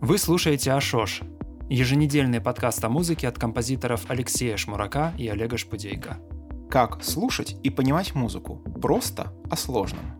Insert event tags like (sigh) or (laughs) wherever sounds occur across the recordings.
Вы слушаете Ашош, еженедельный подкаст о музыке от композиторов Алексея Шмурака и Олега Шпудейко. Как слушать и понимать музыку просто о сложном.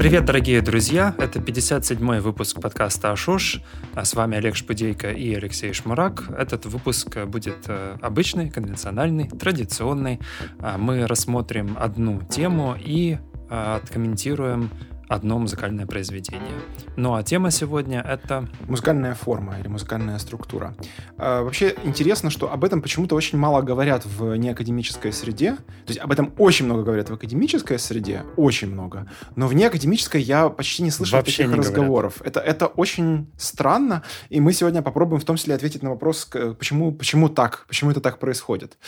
Привет, дорогие друзья! Это 57-й выпуск подкаста «Ашош». А с вами Олег Шпудейко и Алексей Шмурак. Этот выпуск будет э, обычный, конвенциональный, традиционный. А мы рассмотрим одну тему и э, откомментируем одно музыкальное произведение. Ну а тема сегодня это... Музыкальная форма или музыкальная структура. А, вообще интересно, что об этом почему-то очень мало говорят в неакадемической среде. То есть об этом очень много говорят в академической среде, очень много. Но в неакадемической я почти не слышал Вообще таких не разговоров. Это, это очень странно, и мы сегодня попробуем в том числе ответить на вопрос, почему, почему так, почему это так происходит.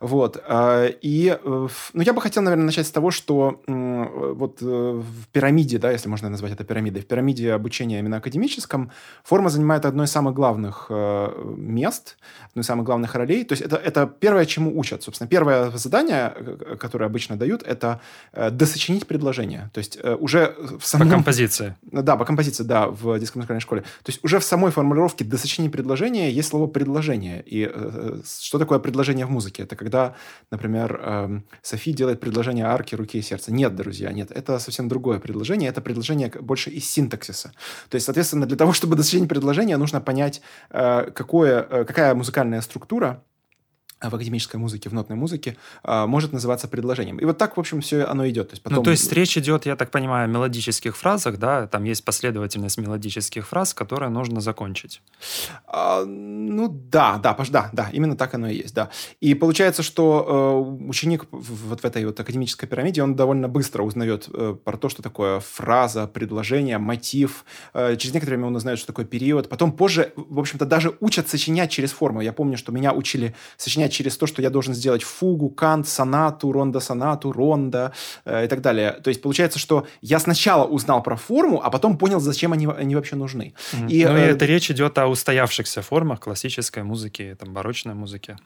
Вот. А, и э, ну, я бы хотел, наверное, начать с того, что вот э, в пирамиде пирамиде, да, если можно назвать это пирамидой, в пирамиде обучения именно академическом, форма занимает одно из самых главных э, мест, одну из самых главных ролей. То есть это, это первое, чему учат. Собственно, первое задание, э, которое обычно дают, это э, досочинить предложение. То есть э, уже в самом... По композиции. Да, по композиции, да, в детской музыкальной школе. То есть уже в самой формулировке досочинить предложение есть слово «предложение». И э, э что такое предложение в музыке? Это когда, например, э, Софи делает предложение арки, руки и сердца. Нет, друзья, нет. Это совсем другое предложение предложение, это предложение больше из синтаксиса. То есть, соответственно, для того, чтобы достичь предложения, нужно понять, э, какое, э, какая музыкальная структура в академической музыке, в нотной музыке, а, может называться предложением. И вот так, в общем, все оно идет. То есть, потом... Ну, то есть речь идет, я так понимаю, о мелодических фразах, да? Там есть последовательность мелодических фраз, которые нужно закончить. А, ну, да, да, да, да, именно так оно и есть, да. И получается, что э, ученик вот в этой вот академической пирамиде, он довольно быстро узнает э, про то, что такое фраза, предложение, мотив. Э, через некоторое время он узнает, что такое период. Потом позже, в общем-то, даже учат сочинять через форму. Я помню, что меня учили сочинять через то, что я должен сделать фугу, кант, сонату, ронда-сонату, ронда э, и так далее. То есть получается, что я сначала узнал про форму, а потом понял, зачем они, они вообще нужны. Mm-hmm. И, ну, э, и это речь идет о устоявшихся формах классической музыки, там, барочной музыки.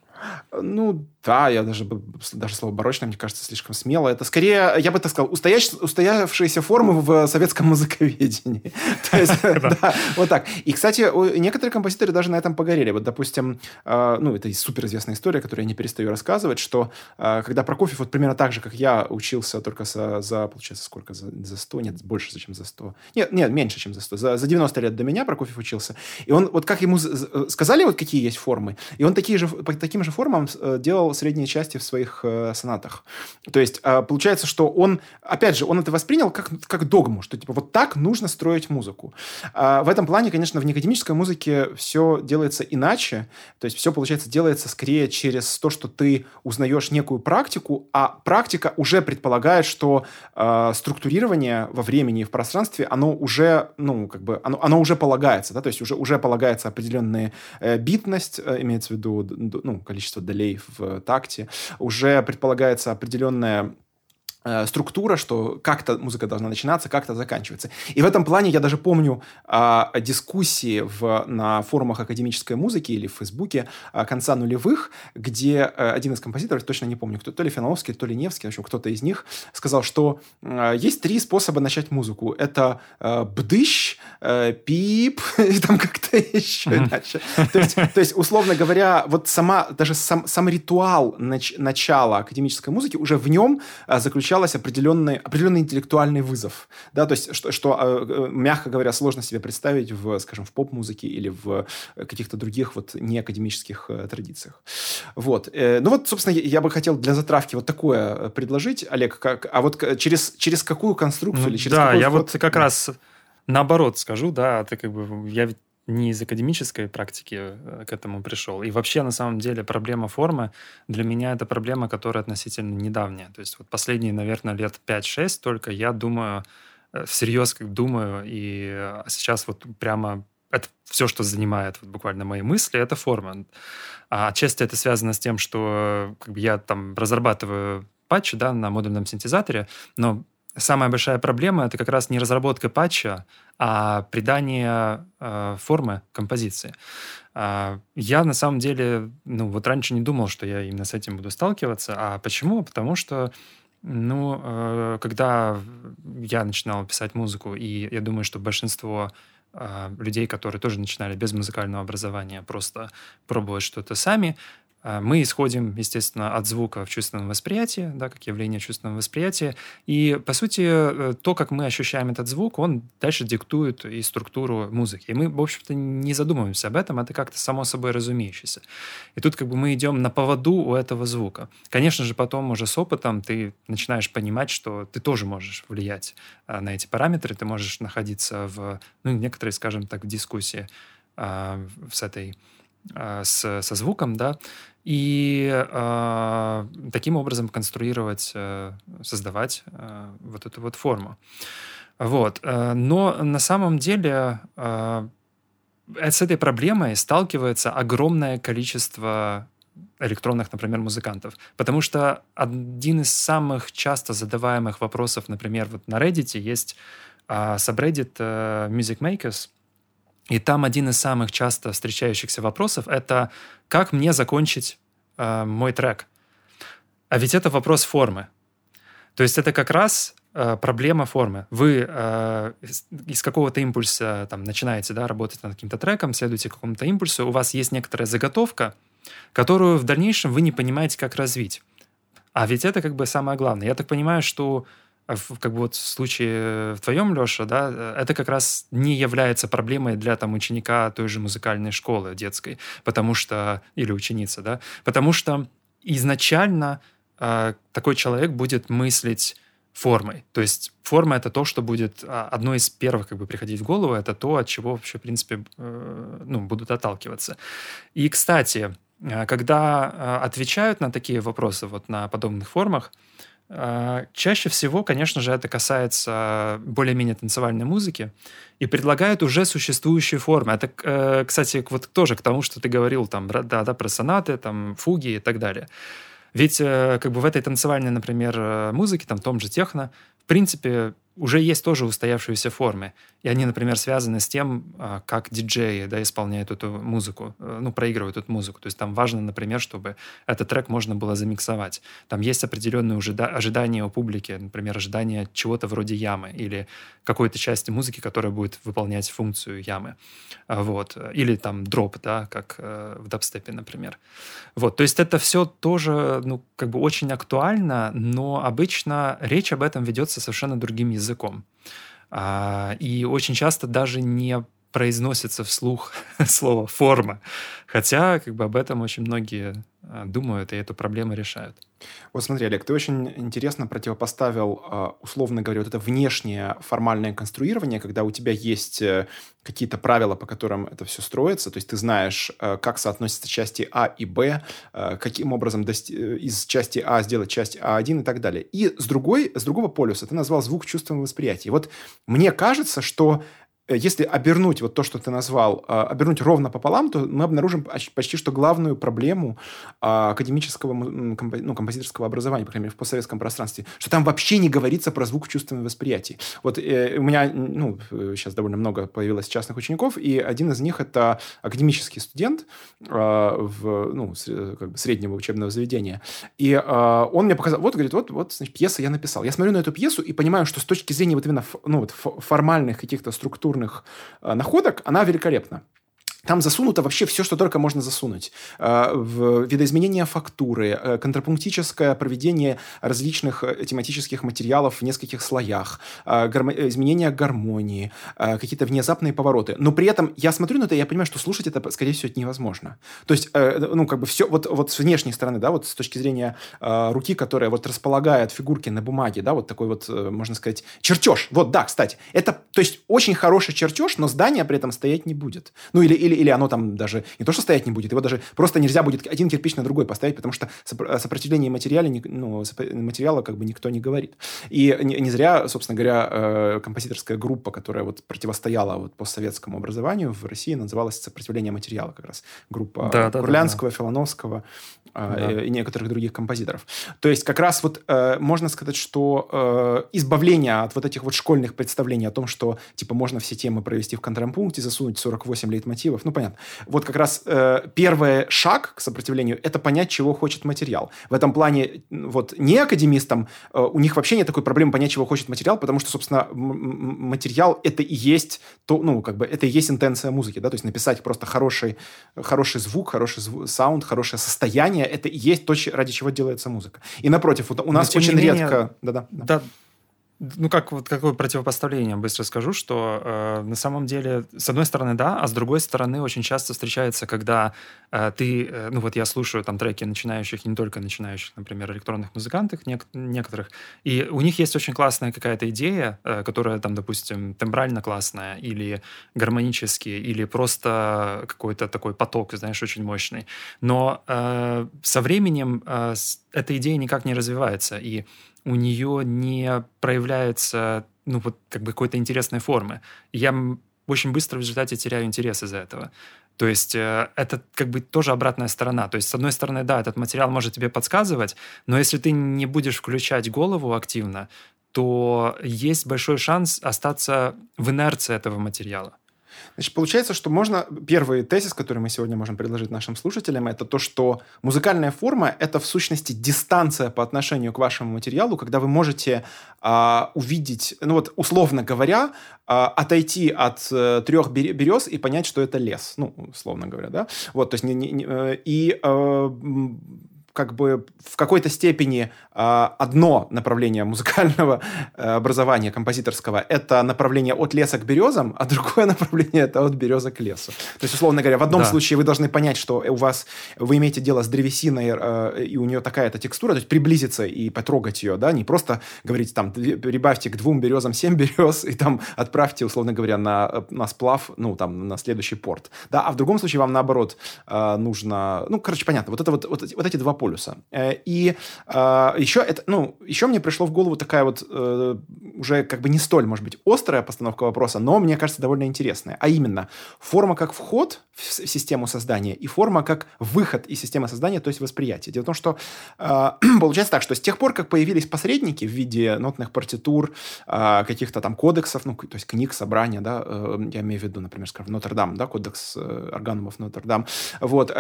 Ну, да, я даже, даже слово барочное, мне кажется, слишком смело. Это скорее, я бы так сказал, устоявшиеся формы в советском (laughs) музыковедении. (laughs) То есть, да, вот так. И, кстати, некоторые композиторы даже на этом погорели. Вот, допустим, э, ну, это суперизвестная история, которую я не перестаю рассказывать, что э, когда Прокофьев, вот примерно так же, как я учился только за, за получается, сколько, за, за 100, нет, больше, чем за 100. Нет, нет, меньше, чем за 100. За, за 90 лет до меня Прокофьев учился. И он, вот как ему сказали, вот какие есть формы, и он такие же, по таким же формам э, делал средние части в своих э, сонатах. То есть э, получается, что он, опять же, он это воспринял как, как догму, что типа вот так нужно строить музыку. А в этом плане, конечно, в неакадемической музыке все делается иначе. То есть все, получается, делается скорее через то, что ты узнаешь некую практику, а практика уже предполагает, что э, структурирование во времени и в пространстве, оно уже, ну, как бы, оно, оно уже полагается, да, то есть уже, уже полагается определенная э, битность, имеется в виду, ну, количество долей в такте, уже предполагается определенная Э, структура, что как-то музыка должна начинаться, как-то заканчиваться. И в этом плане я даже помню а, дискуссии в, на форумах академической музыки или в Фейсбуке а, конца нулевых, где а, один из композиторов, точно не помню, кто, то ли Финаловский, то ли Невский, в общем, кто-то из них, сказал, что а, есть три способа начать музыку. Это а, бдыщ, а, пип (laughs) и там как-то еще иначе. То есть, то есть, условно говоря, вот сама, даже сам, сам ритуал нач, начала академической музыки, уже в нем а, заключался ощущалось определенный, определенный интеллектуальный вызов. Да, то есть, что, что, э, мягко говоря, сложно себе представить в, скажем, в поп-музыке или в каких-то других вот неакадемических э, традициях. Вот. Э, ну вот, собственно, я бы хотел для затравки вот такое предложить, Олег, как, а вот через, через какую конструкцию ну, или через Да, я вот как раз наоборот скажу, да, ты как бы, я ведь не из академической практики э, к этому пришел. И вообще, на самом деле, проблема формы для меня это проблема, которая относительно недавняя. То есть вот последние, наверное, лет 5-6 только я думаю, э, всерьез как думаю, и э, сейчас вот прямо это все, что занимает вот буквально мои мысли, это форма. А отчасти это связано с тем, что как бы, я там разрабатываю патчи да, на модульном синтезаторе, но самая большая проблема это как раз не разработка патча, а придание э, формы композиции. Э, я на самом деле, ну вот раньше не думал, что я именно с этим буду сталкиваться. А почему? Потому что ну, э, когда я начинал писать музыку, и я думаю, что большинство э, людей, которые тоже начинали без музыкального образования, просто пробовать что-то сами, мы исходим, естественно, от звука в чувственном восприятии, да, как явление чувственного восприятия. И, по сути, э, то, как мы ощущаем этот звук, он дальше диктует и структуру музыки. И мы, в общем-то, не задумываемся об этом, это как-то само собой разумеющееся. И тут как бы мы идем на поводу у этого звука. Конечно же, потом уже с опытом ты начинаешь понимать, что ты тоже можешь влиять а, на эти параметры, ты можешь находиться в, ну, некоторые, скажем так, в дискуссии а, с этой с, со звуком, да, и э, таким образом конструировать, э, создавать э, вот эту вот форму. Вот. Э, но на самом деле э, с этой проблемой сталкивается огромное количество электронных, например, музыкантов. Потому что один из самых часто задаваемых вопросов, например, вот на Reddit есть э, subreddit э, Music Makers, и там один из самых часто встречающихся вопросов это как мне закончить э, мой трек. А ведь это вопрос формы. То есть это как раз э, проблема формы. Вы э, из какого-то импульса там, начинаете да, работать над каким-то треком, следуете какому-то импульсу, у вас есть некоторая заготовка, которую в дальнейшем вы не понимаете, как развить. А ведь это как бы самое главное. Я так понимаю, что как бы вот в случае в твоем, Леша, да, это как раз не является проблемой для там ученика той же музыкальной школы детской, потому что, или ученицы, да, потому что изначально э, такой человек будет мыслить формой. То есть форма — это то, что будет а, одно из первых как бы приходить в голову, это то, от чего вообще, в принципе, э, ну, будут отталкиваться. И, кстати, э, когда э, отвечают на такие вопросы вот на подобных формах, а, чаще всего, конечно же, это касается более-менее танцевальной музыки и предлагают уже существующие формы. Это, э, кстати, вот тоже к тому, что ты говорил там, да, да, про сонаты, там, фуги и так далее. Ведь э, как бы в этой танцевальной, например, э, музыке, там, том же техно, в принципе, уже есть тоже устоявшиеся формы. И они, например, связаны с тем, а, как диджеи да, исполняют эту музыку, э, ну, проигрывают эту музыку. То есть там важно, например, чтобы этот трек можно было замиксовать. Там есть определенные ожидания у публики, например, ожидания чего-то вроде ямы или какой-то части музыки, которая будет выполнять функцию ямы. А, вот. Или там дроп, да, как э, в дабстепе, например. Вот. То есть это все тоже, ну, как бы очень актуально, но обычно речь об этом ведется совершенно другим языком языком. А, и очень часто даже не произносится вслух (laughs) слово «форма». Хотя как бы об этом очень многие а, думают и эту проблему решают. Вот смотри, Олег, ты очень интересно противопоставил, а, условно говоря, вот это внешнее формальное конструирование, когда у тебя есть э, какие-то правила, по которым это все строится, то есть ты знаешь, э, как соотносятся части А и Б, э, каким образом из части А сделать часть А1 и так далее. И с, другой, с другого полюса ты назвал звук чувством восприятия. Вот мне кажется, что если обернуть вот то, что ты назвал, а, обернуть ровно пополам, то мы обнаружим почти что главную проблему а, академического ну, композиторского образования, по крайней мере, в постсоветском пространстве, что там вообще не говорится про звук в чувственном восприятии. Вот э, у меня, ну, сейчас довольно много появилось частных учеников, и один из них это академический студент а, в, ну, как бы среднего учебного заведения. И он мне показал, вот, говорит, вот, вот, значит, пьеса я написал. Я смотрю на эту пьесу и понимаю, что с точки зрения вот именно ну, вот формальных каких-то структур литературных э, находок, она великолепна. Там засунуто вообще все, что только можно засунуть. Э, видоизменение фактуры, э, контрапунктическое проведение различных э, тематических материалов в нескольких слоях, изменение гармонии, какие-то внезапные повороты. Но при этом я смотрю на это, и я понимаю, что слушать это, скорее всего, это невозможно. То есть, ну, как бы все, вот, вот с внешней стороны, да, вот с точки зрения руки, которая вот располагает фигурки на бумаге, да, вот такой вот, можно сказать, чертеж. Вот, да, кстати. Это, то есть, очень хороший чертеж, но здание при этом стоять не будет. Ну, или, или или оно там даже не то, что стоять не будет, его даже просто нельзя будет один кирпич на другой поставить, потому что о сопротивлении материала, ну, материала как бы никто не говорит. И не, не зря, собственно говоря, э, композиторская группа, которая вот противостояла вот постсоветскому образованию в России, называлась «Сопротивление материала» как раз. Группа да, да, Курлянского, да, да. Филоновского да. и некоторых других композиторов. То есть как раз вот э, можно сказать, что э, избавление от вот этих вот школьных представлений о том, что типа можно все темы провести в контрапункте, засунуть 48 лейтмотивов, ну понятно. Вот как раз первый шаг к сопротивлению – это понять, чего хочет материал. В этом плане вот не академистам, у них вообще нет такой проблемы понять, чего хочет материал, потому что, собственно, материал – это и есть то, ну, как бы, это и есть интенция музыки, да, то есть написать просто хороший, хороший звук, хороший звук, саунд, хорошее состояние – это и есть то, ради чего делается музыка. И напротив, у нас очень менее, редко… Да-да. Ну, как вот какое противопоставление, быстро скажу, что э, на самом деле, с одной стороны, да, а с другой стороны, очень часто встречается, когда э, ты, э, ну вот я слушаю там треки начинающих, и не только начинающих, например, электронных музыкантов нек- некоторых, и у них есть очень классная какая-то идея, э, которая там, допустим, тембрально классная, или гармонически, или просто какой-то такой поток, знаешь, очень мощный. Но э, со временем э, эта идея никак не развивается, и у нее не проявляется, ну, вот как бы какой-то интересной формы. я очень быстро в результате теряю интерес из-за этого. То есть э, это как бы тоже обратная сторона. То есть, с одной стороны, да, этот материал может тебе подсказывать, но если ты не будешь включать голову активно, то есть большой шанс остаться в инерции этого материала. Значит, получается, что можно... Первый тезис, который мы сегодня можем предложить нашим слушателям, это то, что музыкальная форма — это в сущности дистанция по отношению к вашему материалу, когда вы можете а, увидеть, ну вот условно говоря, а, отойти от а, трех берез и понять, что это лес, ну, условно говоря, да? Вот, то есть не, не, не, э, и а, как бы в какой-то степени э, одно направление музыкального э, образования композиторского – это направление от леса к березам, а другое (laughs) направление – это от береза к лесу. То есть, условно говоря, в одном да. случае вы должны понять, что у вас, вы имеете дело с древесиной, э, и у нее такая-то текстура, то есть приблизиться и потрогать ее, да, не просто говорить там, прибавьте к двум березам семь берез и там отправьте, условно говоря, на, на сплав, ну, там, на следующий порт, да, а в другом случае вам, наоборот, э, нужно, ну, короче, понятно, вот это вот, вот, вот эти два полюса. Э, и э, еще это, ну, еще мне пришло в голову такая вот э, уже как бы не столь, может быть, острая постановка вопроса, но мне кажется довольно интересная. А именно форма как вход в систему создания и форма как выход из системы создания, то есть восприятие. Дело в том, что (clears throat) получается так, что с тех пор, как появились посредники в виде нотных партитур, каких-то там кодексов, ну, то есть книг, собрания, да, я имею в виду, например, скажем, Нотр-Дам, да, кодекс органумов Нотр-Дам. Вот.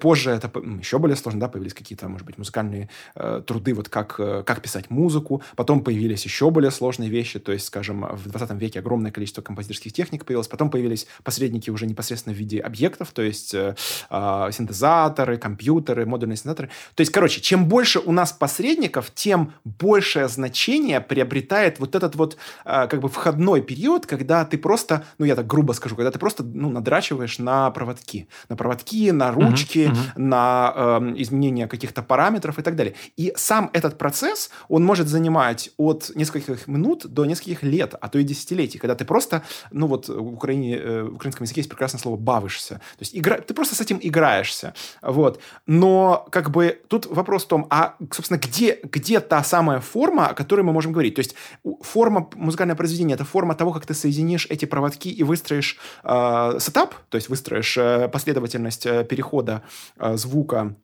Позже это еще более сложно, да, появились какие какие-то, может быть, музыкальные э, труды, вот как, э, как писать музыку. Потом появились еще более сложные вещи, то есть, скажем, в 20 веке огромное количество композиторских техник появилось. Потом появились посредники уже непосредственно в виде объектов, то есть э, э, синтезаторы, компьютеры, модульные синтезаторы. То есть, короче, чем больше у нас посредников, тем большее значение приобретает вот этот вот э, как бы входной период, когда ты просто, ну я так грубо скажу, когда ты просто ну, надрачиваешь на проводки. На проводки, на ручки, uh-huh, uh-huh. на э, изменение каких-то параметров и так далее. И сам этот процесс, он может занимать от нескольких минут до нескольких лет, а то и десятилетий, когда ты просто, ну вот в, Украине, э, в украинском языке есть прекрасное слово «бавишься». То есть игра, ты просто с этим играешься. Вот. Но как бы тут вопрос в том, а, собственно, где, где та самая форма, о которой мы можем говорить? То есть форма музыкального произведения – это форма того, как ты соединишь эти проводки и выстроишь э, сетап, то есть выстроишь э, последовательность э, перехода э, звука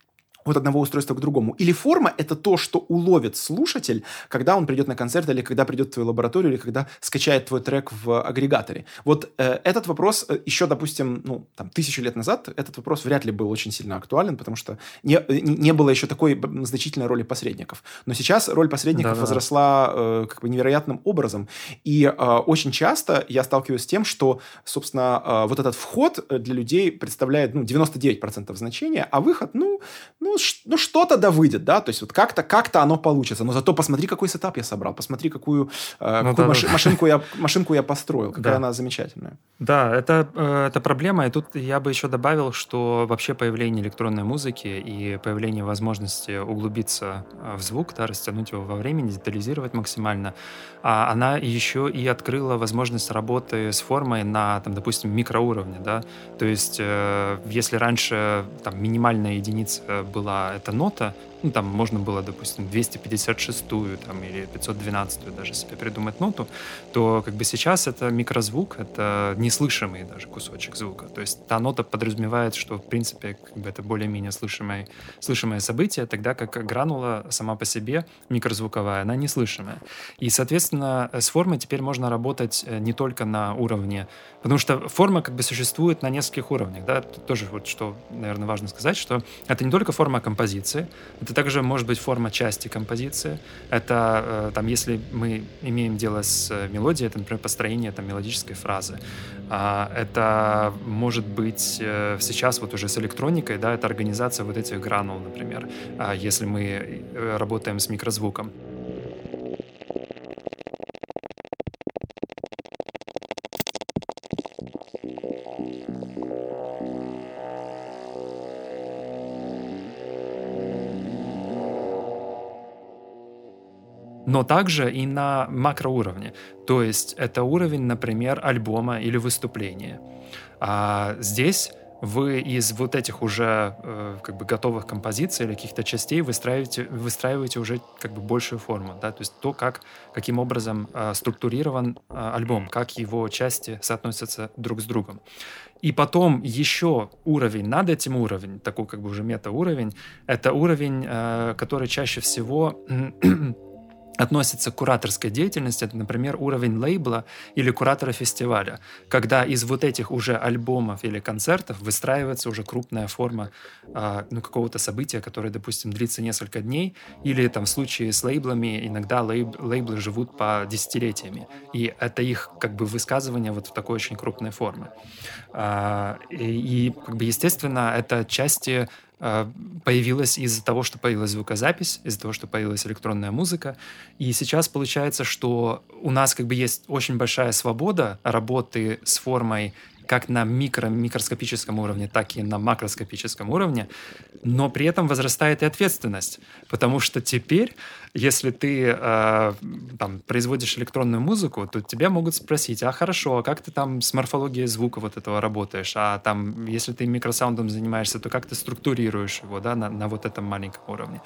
от одного устройства к другому. Или форма — это то, что уловит слушатель, когда он придет на концерт, или когда придет в твою лабораторию, или когда скачает твой трек в агрегаторе. Вот э, этот вопрос э, еще, допустим, ну, там, тысячу лет назад, этот вопрос вряд ли был очень сильно актуален, потому что не, не было еще такой значительной роли посредников. Но сейчас роль посредников Да-да-да. возросла э, как бы невероятным образом. И э, очень часто я сталкиваюсь с тем, что, собственно, э, вот этот вход для людей представляет ну, 99% значения, а выход, ну, ну ну что-то да выйдет, да, то есть вот как-то как оно получится, но зато посмотри, какой сетап я собрал, посмотри, какую, э, ну, какую да, маши- да. машинку, я, машинку я построил, какая да. она замечательная. Да, это, э, это проблема, и тут я бы еще добавил, что вообще появление электронной музыки и появление возможности углубиться э, в звук, да, растянуть его во времени, детализировать максимально, а она еще и открыла возможность работы с формой на, там, допустим, микроуровне, да, то есть э, если раньше там минимальная единица была эта нота, ну, там можно было, допустим, 256-ю там, или 512-ю даже себе придумать ноту, то как бы сейчас это микрозвук, это неслышимый даже кусочек звука. То есть та нота подразумевает, что, в принципе, как бы это более-менее слышимое, слышимое событие, тогда как гранула сама по себе микрозвуковая, она неслышимая. И, соответственно, с формой теперь можно работать э, не только на уровне, потому что форма как бы существует на нескольких уровнях, да, тоже вот что, наверное, важно сказать, что это не только форма композиции, это также может быть форма части композиции. Это э, там, если мы имеем дело с э, мелодией, это, например, построение там, мелодической фразы. А, это может быть э, сейчас вот уже с электроникой, да, это организация вот этих гранул, например, а, если мы работаем с микрозвуком. Но также и на макроуровне. То есть это уровень, например, альбома или выступления. А здесь вы из вот этих уже э, как бы готовых композиций или каких-то частей выстраиваете, выстраиваете уже как бы большую форму, да, то есть то, как, каким образом э, структурирован э, альбом, как его части соотносятся друг с другом. И потом еще уровень над этим уровнем, такой как бы уже мета-уровень, это уровень, э, который чаще всего относится к кураторской деятельности, это, например, уровень лейбла или куратора фестиваля, когда из вот этих уже альбомов или концертов выстраивается уже крупная форма э, ну, какого-то события, которое, допустим, длится несколько дней, или там в случае с лейблами иногда лейб, лейблы живут по десятилетиями, и это их как бы высказывание вот в такой очень крупной форме. Э, и, и как бы естественно это части появилась из-за того, что появилась звукозапись, из-за того, что появилась электронная музыка. И сейчас получается, что у нас как бы есть очень большая свобода работы с формой как на микро, микроскопическом уровне, так и на макроскопическом уровне, но при этом возрастает и ответственность, потому что теперь если ты э, там, производишь электронную музыку, то тебя могут спросить, а хорошо, а как ты там с морфологией звука вот этого работаешь? А там, если ты микросаундом занимаешься, то как ты структурируешь его, да, на, на вот этом маленьком уровне?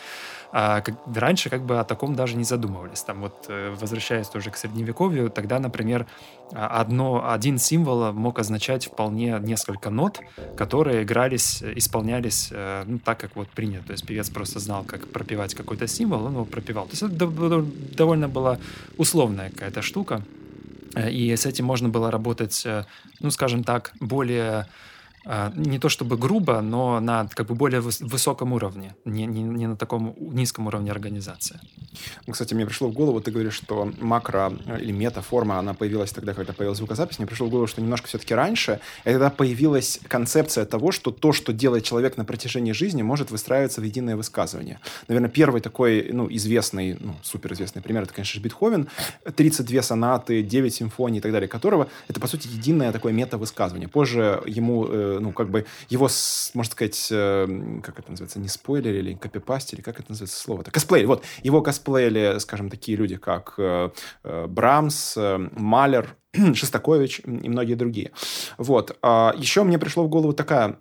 А, как, раньше как бы о таком даже не задумывались. Там вот, э, возвращаясь тоже к средневековью, тогда, например, одно, один символ мог означать вполне несколько нот, которые игрались, исполнялись э, ну, так, как вот принято. То есть певец просто знал, как пропевать какой-то символ, он его пропевал успевал. То есть это довольно была условная какая-то штука. Э, и с этим можно было работать, э, ну, скажем так, более не то чтобы грубо, но на как бы более высоком уровне, не, не, не на таком низком уровне организации. Ну, кстати, мне пришло в голову, ты говоришь, что макро или метаформа, она появилась тогда, когда появилась звукозапись. Мне пришло в голову, что немножко все-таки раньше, и тогда появилась концепция того, что то, что делает человек на протяжении жизни, может выстраиваться в единое высказывание. Наверное, первый такой, ну, известный, ну, суперизвестный пример, это, конечно, Бетховен. 32 сонаты, 9 симфоний и так далее, которого это, по сути, единое такое мета-высказывание. Позже ему э, ну, как бы его, можно сказать, э, как это называется, не спойлер или копипастили, как это называется слово-то? Косплей, вот. Его косплеили, скажем, такие люди, как э, э, Брамс, Малер, (clears throat) Шестакович и многие другие. Вот. А, Еще мне пришло в голову такая,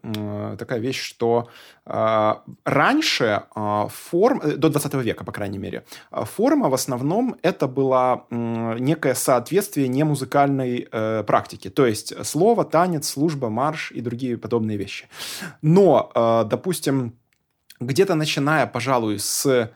такая вещь, что а, раньше а, форм, э, до 20 века, по крайней мере, форма в основном это было некое соответствие немузыкальной э, практике. То есть слово, танец, служба, марш и другие подобные вещи. Но, допустим, где-то начиная, пожалуй, с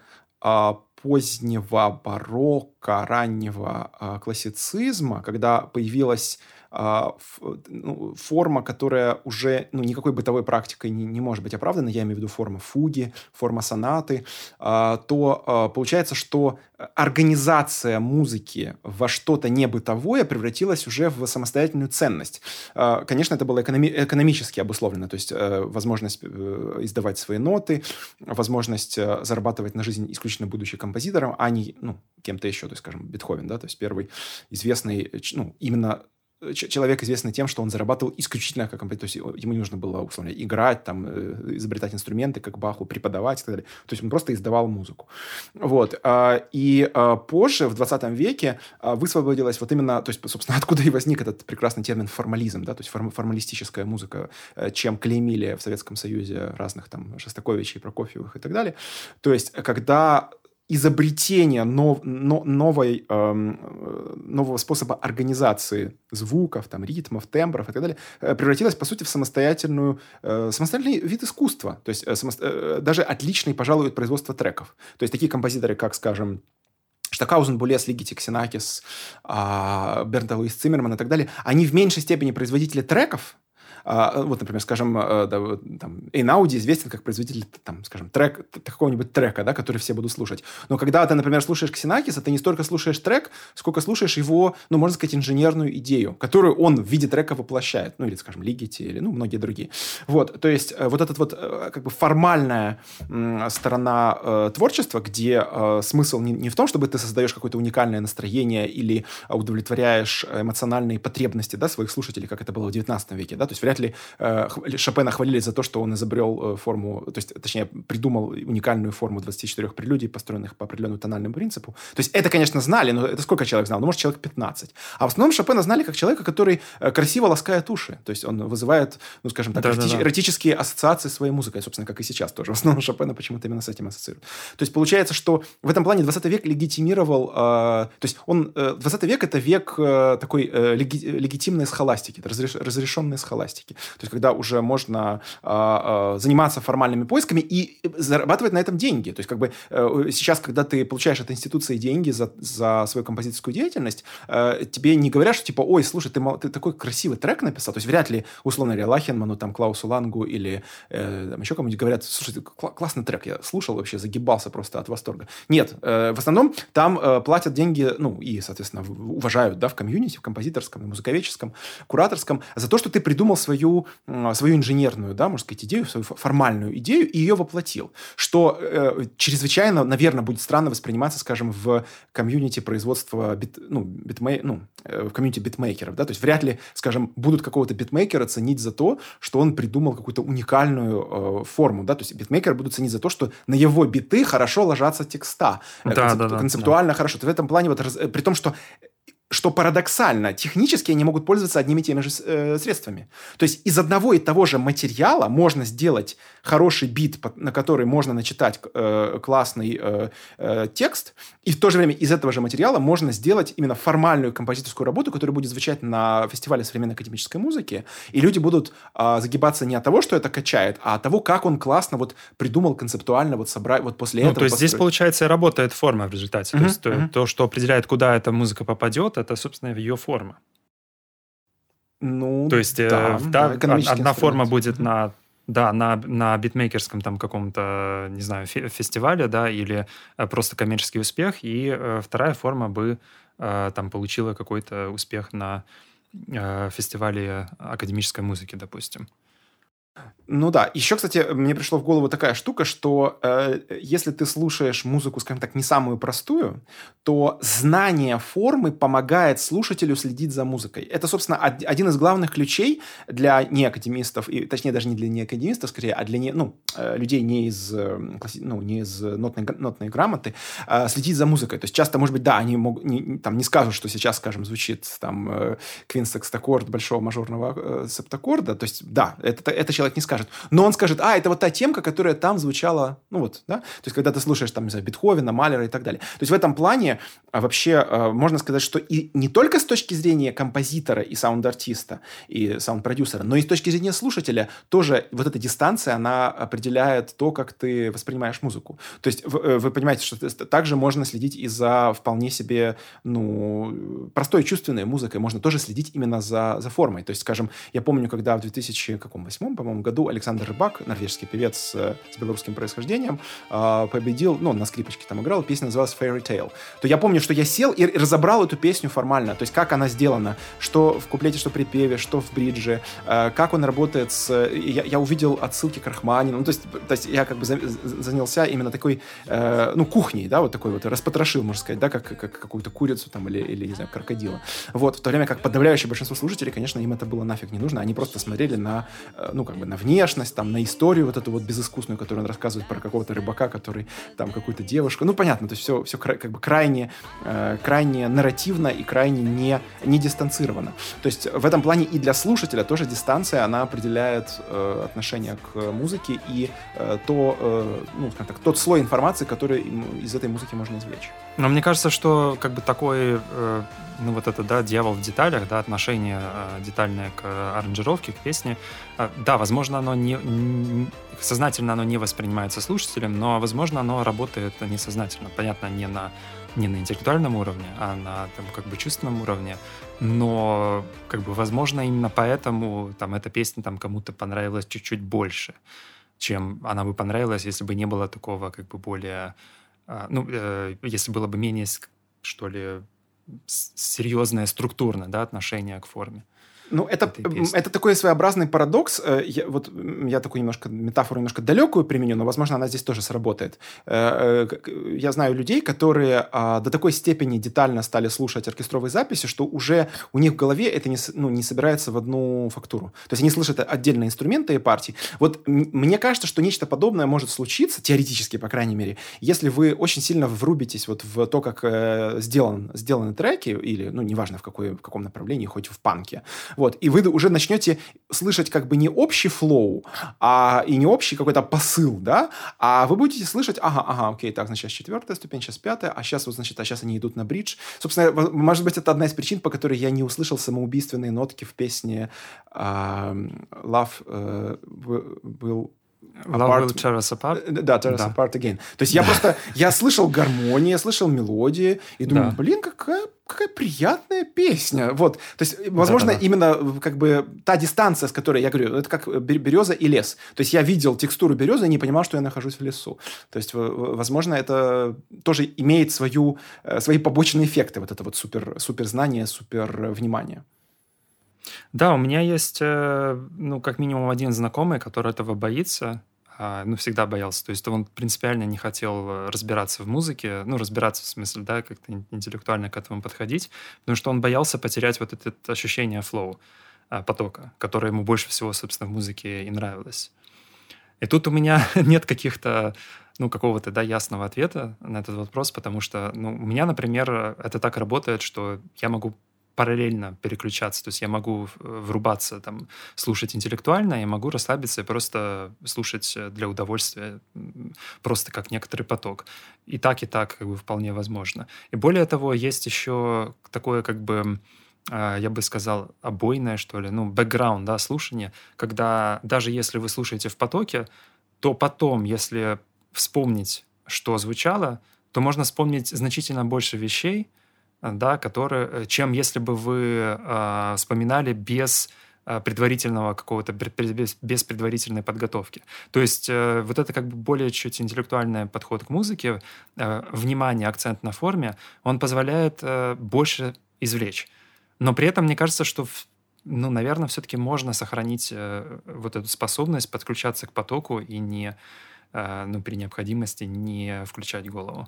позднего барокко, раннего э, классицизма, когда появилась форма, которая уже ну, никакой бытовой практикой не, не может быть оправдана, я имею в виду форма фуги, форма сонаты, то получается, что организация музыки во что-то не бытовое превратилась уже в самостоятельную ценность. Конечно, это было экономи- экономически обусловлено, то есть э, возможность э, издавать свои ноты, возможность э, зарабатывать на жизнь исключительно будучи композитором, а не ну, кем-то еще, то есть, скажем, Бетховен, да, то есть первый известный, ну, именно человек известный тем, что он зарабатывал исключительно как композитор. То есть ему не нужно было, условно, играть, там, э, изобретать инструменты, как Баху, преподавать и так далее. То есть он просто издавал музыку. Вот. А, и а, позже, в 20 веке, а, высвободилась вот именно, то есть, собственно, (laughs) откуда и возник этот прекрасный термин формализм, да, то есть формалистическая музыка, э, чем клеймили в Советском Союзе разных там Шостаковичей, Прокофьевых и так далее. То есть, когда изобретение нов, но, новой, эм, э, нового способа организации звуков, там, ритмов, тембров и так далее э, превратилось, по сути, в самостоятельную, э, самостоятельный вид искусства. То есть э, само, э, даже отличный, пожалуй, от производства треков. То есть такие композиторы, как, скажем, Штакаузен, Булес, Лигити, Ксенакис, э, Бернт Луис Циммерман и так далее, они в меньшей степени производители треков, а, вот, например, скажем, э, да, там, Эйнауди известен как производитель, там, скажем, трек, какого-нибудь трека, да, который все будут слушать. Но когда ты, например, слушаешь Ксенакиса, ты не столько слушаешь трек, сколько слушаешь его, ну, можно сказать, инженерную идею, которую он в виде трека воплощает. Ну, или, скажем, Лигити, или, ну, многие другие. Вот, то есть, э, вот этот вот, э, как бы, формальная сторона э, творчества, где э, смысл не, не в том, чтобы ты создаешь какое-то уникальное настроение или удовлетворяешь эмоциональные потребности, да, своих слушателей, как это было в 19 веке, да, то есть вряд ли э, Шопена хвалили за то, что он изобрел э, форму, то есть, точнее, придумал уникальную форму 24 прелюдий, построенных по определенному тональному принципу. То есть это, конечно, знали, но это сколько человек знал? Ну, может, человек 15. А в основном Шопена знали как человека, который э, красиво ласкает уши. То есть он вызывает, ну, скажем так, да, эротич, да, да. эротические ассоциации своей музыкой, собственно, как и сейчас тоже. В основном Шопена почему-то именно с этим ассоциируют. То есть получается, что в этом плане 20 век легитимировал, э, то есть он, э, 20 век это век э, такой э, леги, легитимной схоластики, разреш, разрешенной схоластики. То есть, когда уже можно э, э, заниматься формальными поисками и зарабатывать на этом деньги. То есть, как бы э, сейчас, когда ты получаешь от институции деньги за, за свою композиторскую деятельность, э, тебе не говорят, что типа, ой, слушай, ты, ты такой красивый трек написал. То есть, вряд ли, условно говоря, Лахенману, там, Клаусу Лангу или э, там, еще кому-нибудь говорят, слушай, кл- классный трек, я слушал вообще, загибался просто от восторга. Нет, э, в основном там э, платят деньги, ну, и, соответственно, уважают, да, в комьюнити, в композиторском, в музыковедческом, кураторском, за то, что ты придумал свою свою, инженерную, да, можно сказать, идею, свою формальную идею и ее воплотил. Что э, чрезвычайно, наверное, будет странно восприниматься, скажем, в комьюнити производства, бит, ну, битмей, ну, э, в комьюнити битмейкеров, да, то есть вряд ли, скажем, будут какого-то битмейкера ценить за то, что он придумал какую-то уникальную э, форму, да, то есть битмейкеры будут ценить за то, что на его биты хорошо ложатся текста, да, концеп, да, да, концептуально да. хорошо. То в этом плане вот, раз, при том, что что парадоксально, технически они могут пользоваться одними и теми же э, средствами. То есть из одного и того же материала можно сделать хороший бит, на который можно начитать э, классный э, э, текст, и в то же время из этого же материала можно сделать именно формальную композиторскую работу, которая будет звучать на фестивале современной академической музыки, и люди будут э, загибаться не от того, что это качает, а от того, как он классно вот придумал концептуально вот собрать вот после ну, этого. То есть построить. здесь получается работает форма в результате, uh-huh, то есть то, то, что определяет, куда эта музыка попадет, это, собственно, ее форма. Ну, То есть э, да, да, да одна форма будет на да, на, на битмейкерском там каком-то, не знаю, фестивале, да, или э, просто коммерческий успех, и э, вторая форма бы э, там получила какой-то успех на э, фестивале академической музыки, допустим. Ну да. Еще, кстати, мне пришло в голову такая штука, что э, если ты слушаешь музыку, скажем так, не самую простую, то знание формы помогает слушателю следить за музыкой. Это, собственно, один из главных ключей для неакадемистов, и, точнее, даже не для неакадемистов, скорее, а для не, ну, э, людей не из, э, ну, не из нотной, нотной грамоты, э, следить за музыкой. То есть часто, может быть, да, они могут, не, там, не скажут, что сейчас, скажем, звучит там э, квинсекстаккорд большого мажорного э, септаккорда. То есть, да, это, это человек человек не скажет. Но он скажет, а, это вот та темка, которая там звучала, ну вот, да? То есть, когда ты слушаешь там, не знаю, Бетховена, Малера и так далее. То есть, в этом плане а, вообще а, можно сказать, что и не только с точки зрения композитора и саунд-артиста, и саунд-продюсера, но и с точки зрения слушателя тоже вот эта дистанция, она определяет то, как ты воспринимаешь музыку. То есть, вы, э, вы понимаете, что также можно следить и за вполне себе, ну, простой чувственной музыкой, можно тоже следить именно за, за формой. То есть, скажем, я помню, когда в 2008, по-моему, году Александр Рыбак, норвежский певец с, белорусским происхождением, э, победил, ну, на скрипочке там играл, песня называлась Fairy Tale. То я помню, что я сел и разобрал эту песню формально, то есть как она сделана, что в куплете, что при певе, что в бридже, э, как он работает с... Я, я увидел отсылки к Рахманину, ну, то есть, то есть я как бы за, занялся именно такой, э, ну, кухней, да, вот такой вот, распотрошил, можно сказать, да, как, как какую-то курицу там или, или, не знаю, крокодила. Вот, в то время как подавляющее большинство слушателей, конечно, им это было нафиг не нужно, они просто смотрели на, э, ну, как бы на внешность, там, на историю вот эту вот безыскусную, которую он рассказывает про какого-то рыбака, который там какую-то девушку, ну, понятно, то есть все, все как бы крайне, э, крайне нарративно и крайне не, не дистанцировано. То есть в этом плане и для слушателя тоже дистанция, она определяет э, отношение к музыке и э, то, э, ну, так, тот слой информации, который из этой музыки можно извлечь. Но мне кажется, что как бы такой, э, ну вот это, да, дьявол в деталях, да, отношение э, детальное к аранжировке, к песне, э, да, возможно, оно не, не, сознательно оно не воспринимается слушателем, но, возможно, оно работает несознательно. Понятно, не на не на интеллектуальном уровне, а на там, как бы чувственном уровне. Но, как бы, возможно, именно поэтому там эта песня там кому-то понравилась чуть-чуть больше, чем она бы понравилась, если бы не было такого, как бы, более а, ну, э, если было бы менее, что ли, серьезное структурное да, отношение к форме. Ну, это, это такой своеобразный парадокс. Э, я, вот я такую немножко метафору немножко далекую применю, но, возможно, она здесь тоже сработает. Э, э, я знаю людей, которые а, до такой степени детально стали слушать оркестровые записи, что уже у них в голове это не, ну, не собирается в одну фактуру. То есть они слышат отдельные инструменты и партии. Вот мне кажется, что нечто подобное может случиться, теоретически, по крайней мере, если вы очень сильно врубитесь вот в то, как сделан, сделаны треки, или, ну, неважно в, какой, в каком направлении, хоть в панке, вот, и вы уже начнете слышать как бы не общий флоу, а и не общий какой-то посыл, да, а вы будете слышать, ага, ага, окей, так, значит, сейчас четвертая ступень, сейчас пятая, а сейчас вот, значит, а сейчас они идут на бридж. Собственно, может быть, это одна из причин, по которой я не услышал самоубийственные нотки в песне uh, Love uh, will Love will tear us apart. Э, да, tear us да. apart again. То есть я просто, я слышал гармонии, я слышал мелодии, и думаю, да. блин, какая какая приятная песня. Вот. То есть, возможно, Да-да-да. именно как бы та дистанция, с которой я говорю, это как береза и лес. То есть я видел текстуру березы и не понимал, что я нахожусь в лесу. То есть, возможно, это тоже имеет свою, э, свои побочные эффекты, вот это вот супер, супер знание, супер внимание. Да, у меня есть, э, ну, как минимум один знакомый, который этого боится, а, ну, всегда боялся. То есть он принципиально не хотел э, разбираться в музыке, ну, разбираться в смысле, да, как-то интеллектуально к этому подходить, потому что он боялся потерять вот это ощущение флоу, а, потока, которое ему больше всего, собственно, в музыке и нравилось. И тут у меня (laughs) нет каких-то ну, какого-то, да, ясного ответа на этот вопрос, потому что, ну, у меня, например, это так работает, что я могу параллельно переключаться. То есть я могу врубаться, там, слушать интеллектуально, я могу расслабиться и просто слушать э, для удовольствия, просто как некоторый поток. И так, и так как бы, вполне возможно. И более того, есть еще такое как бы а, я бы сказал, обойное, что ли, ну, бэкграунд, да, слушание, когда даже если вы слушаете в потоке, то потом, если вспомнить, что звучало, то можно вспомнить значительно больше вещей, да, которые, э, чем если бы вы э, вспоминали без э, предварительного какого-то, без, предварительной подготовки. То есть э, вот это как бы более чуть интеллектуальный подход к музыке, э, внимание, акцент на форме, он позволяет э, больше извлечь. Но при этом мне кажется, что ну, наверное, все-таки можно сохранить э, вот эту способность подключаться к потоку и не, э, ну, при необходимости не включать голову.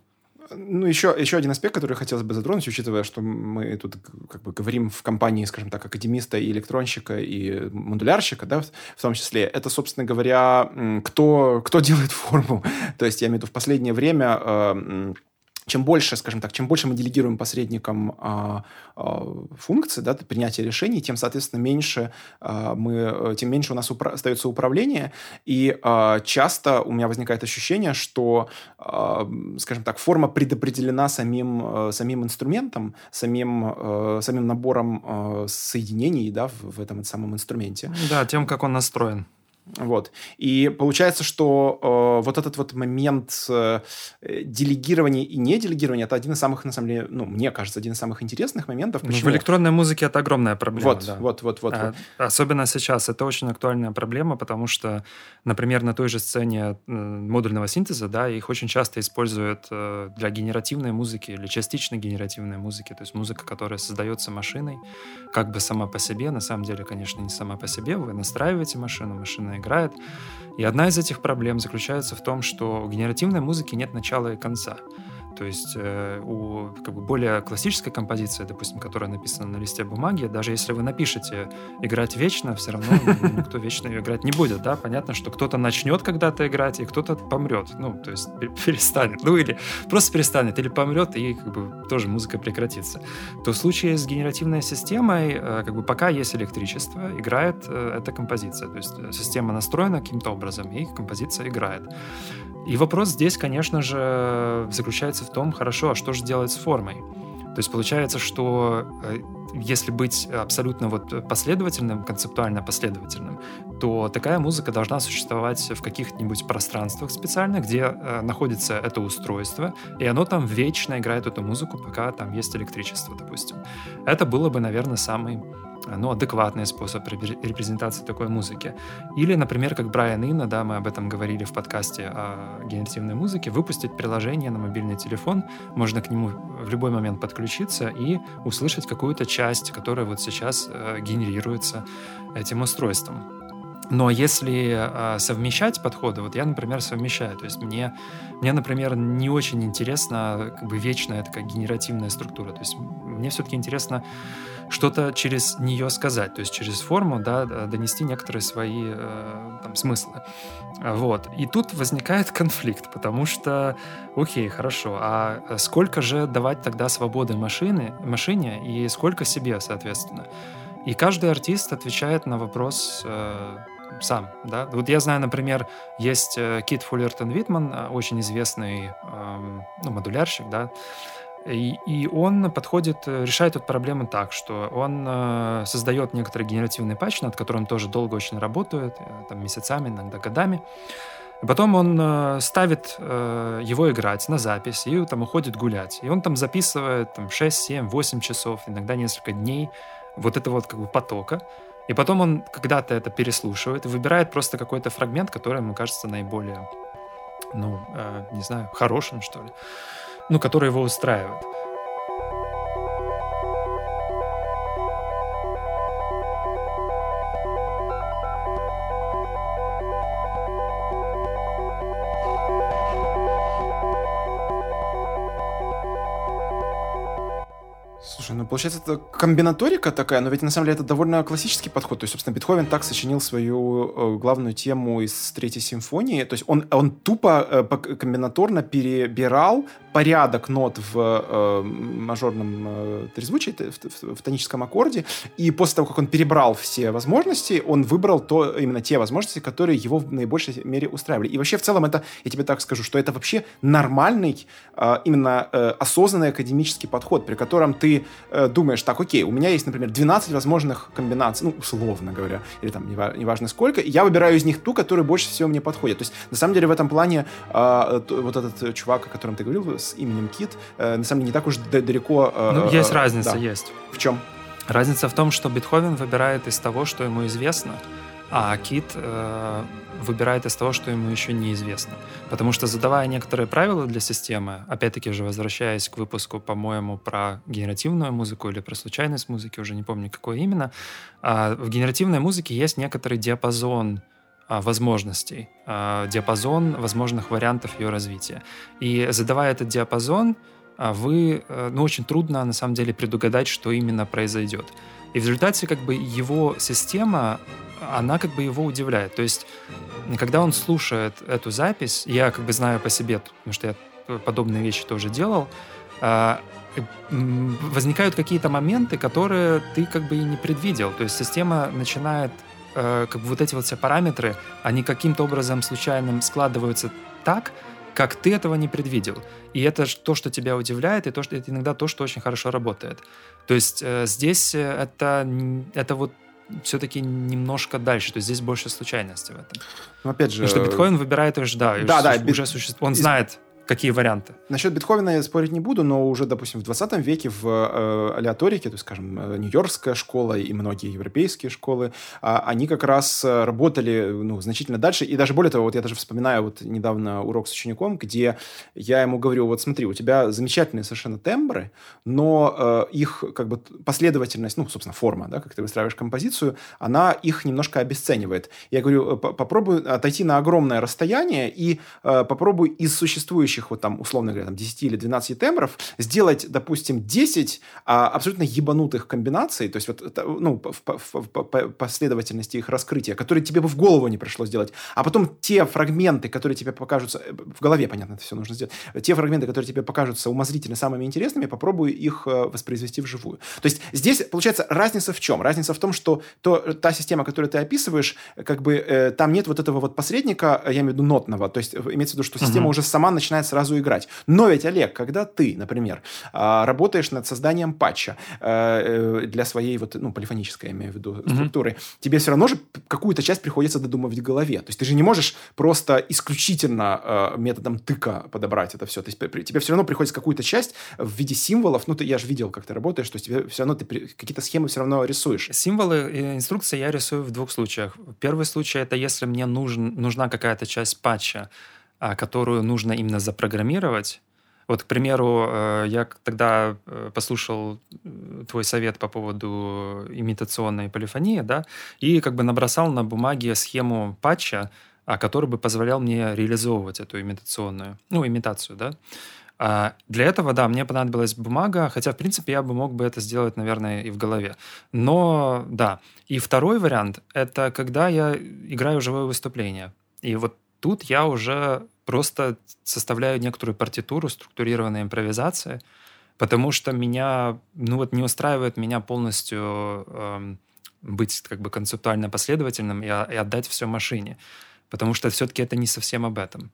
Ну, еще, еще один аспект, который хотелось бы затронуть, учитывая, что мы тут как бы говорим в компании, скажем так, академиста и электронщика, и модулярщика, да, в, том числе, это, собственно говоря, кто, кто делает (laughs) форму. То есть, я имею в виду, в последнее время э, чем больше, скажем так, чем больше мы делегируем посредникам а, а, функции, да, принятия решений, тем, соответственно, меньше а, мы, э, тем меньше у нас упра- остается управление. И а, часто у меня возникает ощущение, что, а, скажем так, форма предопределена самим, а, самим инструментом, самим, а, самим набором а, соединений да, в, в этом самом инструменте. Да, тем, как он настроен. Вот. И получается, что э, вот этот вот момент э, делегирования и не делегирования это один из самых, на самом деле, ну, мне кажется, один из самых интересных моментов. Почему? В электронной музыке это огромная проблема. Вот, да. вот, вот, вот, а, вот. Особенно сейчас это очень актуальная проблема, потому что, например, на той же сцене э, модульного синтеза, да, их очень часто используют э, для генеративной музыки или частично генеративной музыки, то есть музыка, которая создается машиной, как бы сама по себе, на самом деле, конечно, не сама по себе, вы настраиваете машину, машина играет. И одна из этих проблем заключается в том, что у генеративной музыки нет начала и конца. То есть э, у как бы, более классической композиции, допустим, которая написана на листе бумаги, даже если вы напишете играть вечно, все равно никто вечно ее играть не будет, да? Понятно, что кто-то начнет когда-то играть, и кто-то помрет, ну, то есть перестанет, ну, или просто перестанет, или помрет, и как бы тоже музыка прекратится. То в случае с генеративной системой, э, как бы пока есть электричество, играет э, эта композиция. То есть э, система настроена каким-то образом, и композиция играет. И вопрос здесь, конечно же, заключается в том, хорошо, а что же делать с формой? То есть получается, что э, если быть абсолютно вот последовательным, концептуально последовательным, то такая музыка должна существовать в каких-нибудь пространствах специальных, где э, находится это устройство, и оно там вечно играет эту музыку, пока там есть электричество, допустим. Это было бы, наверное, самый ну, адекватный способ репрезентации такой музыки. Или, например, как Брайан Инна, да, мы об этом говорили в подкасте о генеративной музыке, выпустить приложение на мобильный телефон, можно к нему в любой момент подключиться и услышать какую-то часть, которая вот сейчас э, генерируется этим устройством. Но если э, совмещать подходы, вот я, например, совмещаю, то есть мне, мне, например, не очень интересна как бы вечная такая генеративная структура, то есть мне все-таки интересно что-то через нее сказать, то есть через форму, да, донести некоторые свои э, там, смыслы. Вот. И тут возникает конфликт, потому что, окей, хорошо, а сколько же давать тогда свободы машины, машине и сколько себе, соответственно? И каждый артист отвечает на вопрос э, сам, да. Вот я знаю, например, есть э, Кит Фуллертон Витман, э, очень известный э, ну, модулярщик, да, и, он подходит, э, решает эту проблему так, что он э, создает некоторый генеративный патч, над которым тоже долго очень работает, э, там, месяцами, иногда годами. Потом он ставит его играть на запись и там уходит гулять. И он там записывает там, 6, 7, 8 часов, иногда несколько дней вот этого вот как бы потока. И потом он когда-то это переслушивает и выбирает просто какой-то фрагмент, который ему кажется наиболее, ну, э, не знаю, хорошим, что ли ну, который его устраивает. Получается, это комбинаторика такая, но ведь на самом деле это довольно классический подход. То есть, собственно, Бетховен так сочинил свою э, главную тему из Третьей симфонии. То есть он, он тупо э, комбинаторно перебирал порядок нот в э, мажорном э, трезвучии, в, в, в тоническом аккорде, и после того, как он перебрал все возможности, он выбрал то, именно те возможности, которые его в наибольшей мере устраивали. И вообще, в целом, это, я тебе так скажу, что это вообще нормальный, э, именно э, осознанный академический подход, при котором ты э, думаешь, так, окей, у меня есть, например, 12 возможных комбинаций, ну, условно говоря, или там неважно, сколько, и я выбираю из них ту, которая больше всего мне подходит. То есть, на самом деле, в этом плане э, вот этот чувак, о котором ты говорил, с именем Кит, э, на самом деле не так уж далеко... Э, ну, есть э, разница, да. есть. В чем? Разница в том, что Бетховен выбирает из того, что ему известно, а Кит э, выбирает из того, что ему еще неизвестно. Потому что задавая некоторые правила для системы, опять-таки же возвращаясь к выпуску, по-моему, про генеративную музыку или про случайность музыки, уже не помню, какой именно, э, в генеративной музыке есть некоторый диапазон а, возможностей, а, диапазон возможных вариантов ее развития. И задавая этот диапазон, вы, э, ну, очень трудно, на самом деле, предугадать, что именно произойдет. И в результате, как бы, его система, она, как бы, его удивляет. То есть, когда он слушает эту запись, я, как бы, знаю по себе, потому что я подобные вещи тоже делал, а, возникают какие-то моменты, которые ты как бы и не предвидел. То есть система начинает э, как бы вот эти вот все параметры, они каким-то образом случайным складываются так, как ты этого не предвидел. И это то, что тебя удивляет, и то, что это иногда то, что очень хорошо работает. То есть э, здесь э, это, это вот все-таки немножко дальше, то есть здесь больше случайности в этом. Но опять же... Потому что биткоин выбирает уже, да, да, да, уже бит... существует, он знает, Какие варианты? Насчет Бетховена я спорить не буду, но уже, допустим, в 20 веке в э, алиаторике, то есть, скажем, э, Нью-Йоркская школа и многие европейские школы, э, они как раз э, работали ну, значительно дальше. И даже более того, вот я даже вспоминаю вот недавно урок с учеником, где я ему говорю, вот смотри, у тебя замечательные совершенно тембры, но э, их как бы последовательность, ну, собственно, форма, да, как ты выстраиваешь композицию, она их немножко обесценивает. Я говорю, попробуй отойти на огромное расстояние и э, попробуй из существующих следующих, вот там, условно говоря, там, 10 или 12 тембров сделать, допустим, 10 а, абсолютно ебанутых комбинаций, то есть вот, ну, в, в, в последовательности их раскрытия, которые тебе бы в голову не пришло сделать, а потом те фрагменты, которые тебе покажутся, э, в голове, понятно, это все нужно сделать, те фрагменты, которые тебе покажутся умозрительно самыми интересными, попробуй их э, воспроизвести вживую. То есть здесь, получается, разница в чем? Разница в том, что то, та система, которую ты описываешь, как бы э, там нет вот этого вот посредника, я имею в виду нотного, то есть имеется в виду, что система uh-huh. уже сама начинает сразу играть. Но ведь, Олег, когда ты, например, а, работаешь над созданием патча э, э, для своей вот, ну, полифонической, я имею в виду, mm-hmm. структуры, тебе все равно же какую-то часть приходится додумывать в голове. То есть ты же не можешь просто исключительно э, методом тыка подобрать это все. То есть тебе все равно приходится какую-то часть в виде символов, ну, ты, я же видел, как ты работаешь, то есть тебе все равно ты какие-то схемы все равно рисуешь. Символы и инструкции я рисую в двух случаях. Первый случай — это если мне нужен, нужна какая-то часть патча, которую нужно именно запрограммировать. Вот, к примеру, э, я тогда э, послушал э, твой совет по поводу имитационной полифонии, да, и как бы набросал на бумаге схему патча, а, который бы позволял мне реализовывать эту имитационную, ну, имитацию, да. А для этого, да, мне понадобилась бумага, хотя, в принципе, я бы мог бы это сделать, наверное, и в голове. Но, да. И второй вариант — это когда я играю живое выступление. И вот Тут я уже просто составляю некоторую партитуру структурированной импровизации, потому что меня, ну вот не устраивает меня полностью э, быть как бы концептуально последовательным и, и отдать все машине, потому что все-таки это не совсем об этом.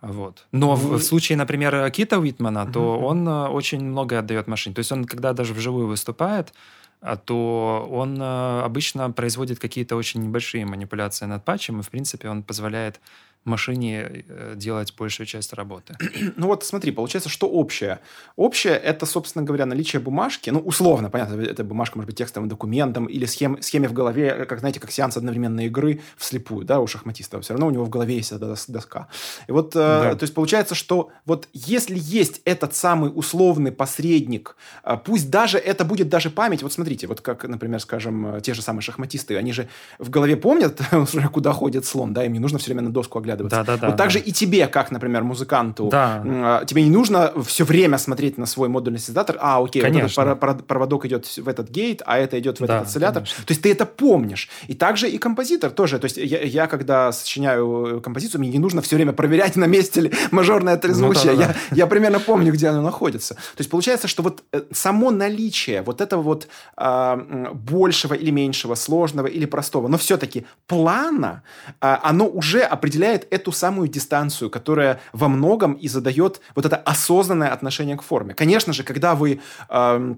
Вот. Но в, в случае, например, Кита Уитмана, то mm-hmm. он э, очень много отдает машине. То есть он, когда даже вживую выступает, а то он э, обычно производит какие-то очень небольшие манипуляции над патчем, и, в принципе, он позволяет машине э, делать большую часть работы. (clears throat) Ну вот смотри, получается, что общее? Общее — это, собственно говоря, наличие бумажки, ну, условно, понятно, эта бумажка может быть текстовым документом или схем, схеме в голове, э, как, знаете, как сеанс одновременной игры вслепую, да, у шахматиста. Все равно у него в голове есть эта доска. И вот, э, да. э, то есть получается, что вот если есть этот самый условный посредник, пусть даже это будет даже память, вот смотрите, вот как, например, скажем, те же самые шахматисты, они же в голове помнят, (laughs) куда ходит слон, да, им не нужно все время на доску оглядываться оглядываться. Да, да, да. Вот так же и тебе, как, например, музыканту, да. А, тебе не нужно все время смотреть на свой модульный синтезатор. А, окей, конечно. вот этот проводок идет в этот гейт, а это идет в да, этот осциллятор. Конечно. То есть ты это помнишь. И также и композитор тоже. То есть я, я когда сочиняю композицию, мне не нужно все время проверять, на месте ли (laughs) мажорное трезвучие. Ну, да, да, да. Я, я примерно помню, где оно находится. То есть получается, что вот э, само наличие вот этого вот э, большего или меньшего, сложного или простого, но все-таки плана, э, оно уже определяет эту самую дистанцию, которая во многом и задает вот это осознанное отношение к форме. Конечно же, когда вы... Э,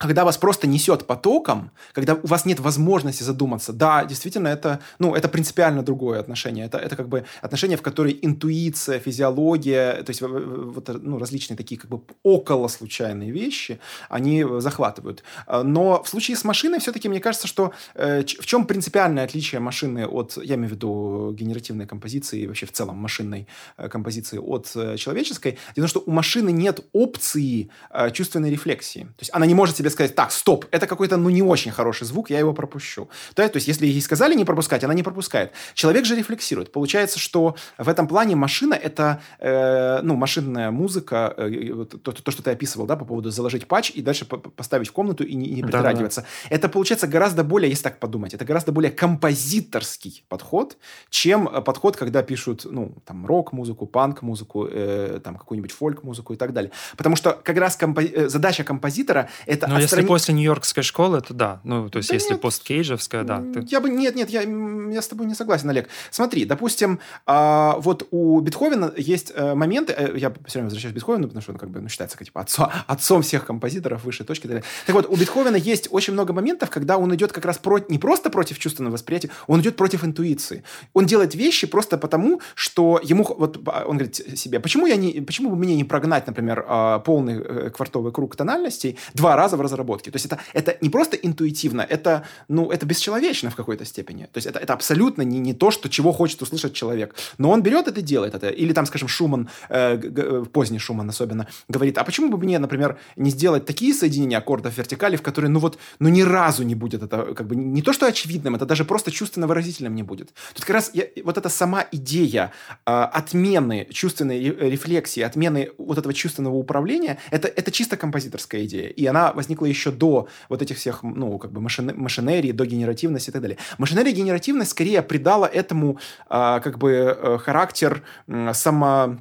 когда вас просто несет потоком, когда у вас нет возможности задуматься, да, действительно, это, ну, это принципиально другое отношение. Это, это как бы отношение, в которой интуиция, физиология, то есть вот, ну, различные такие как бы около случайные вещи, они захватывают. Но в случае с машиной все-таки мне кажется, что э, в чем принципиальное отличие машины от, я имею в виду генеративной композиции, вообще в целом машинной э, композиции от э, человеческой, дело в том, что у машины нет опции чувственной рефлексии. То есть она не может себе могли сказать, так, стоп, это какой-то, ну, не очень хороший звук, я его пропущу. То, то есть, если ей сказали не пропускать, она не пропускает. Человек же рефлексирует. Получается, что в этом плане машина – это, э, ну, машинная музыка, э, то, то, что ты описывал, да, по поводу заложить патч и дальше поставить в комнату и не, не притрагиваться. Да, да. Это, получается, гораздо более, если так подумать, это гораздо более композиторский подход, чем подход, когда пишут, ну, там, рок-музыку, панк-музыку, э, там, какую-нибудь фольк-музыку и так далее. Потому что как раз компо... Э, задача композитора – это Ну, отстрани... если после Нью-Йоркской школы, то да. Ну, то есть, да если нет, посткейджевская, да. Ты... Я бы... Нет, нет, я, я с тобой не согласен, Олег. Смотри, допустим, а, вот у Бетховена есть а, моменты, а, я все время возвращаюсь к Бетховену, потому что он как бы ну, считается как, типа, отцом, отцом всех композиторов высшей точки. Так, так вот, у Бетховена есть очень много моментов, когда он идет как раз про... не просто против чувственного восприятия, он идет против интуиции. Он делает вещи просто потому, что ему... Вот он говорит себе, почему, я не, почему бы мне не прогнать, например, полный э, квартовый круг тональностей два раза в разработке? То есть это, это не просто интуитивно, это, ну, это бесчеловечно в какой-то степени. То есть это, это абсолютно не, не то, что, чего хочет услышать человек. Но он берет это и делает это. Или там, скажем, Шуман, э, э, поздний Шуман особенно, говорит, а почему бы мне, например, не сделать такие соединения аккордов вертикали, в которые, ну вот, ну ни разу не будет это, как бы, не то, что очевидным, это даже просто чувственно выразительным не будет. Тут как раз я, вот эта сама идея э, отмены чувственной рефлексии, отмены вот этого чувственного управления, это, это чисто композиторская идея. И она возникла еще до вот этих всех, ну, как бы машин, машинерии, до генеративности и так далее. Машинерия и генеративность скорее придала этому э, как бы э, характер э, само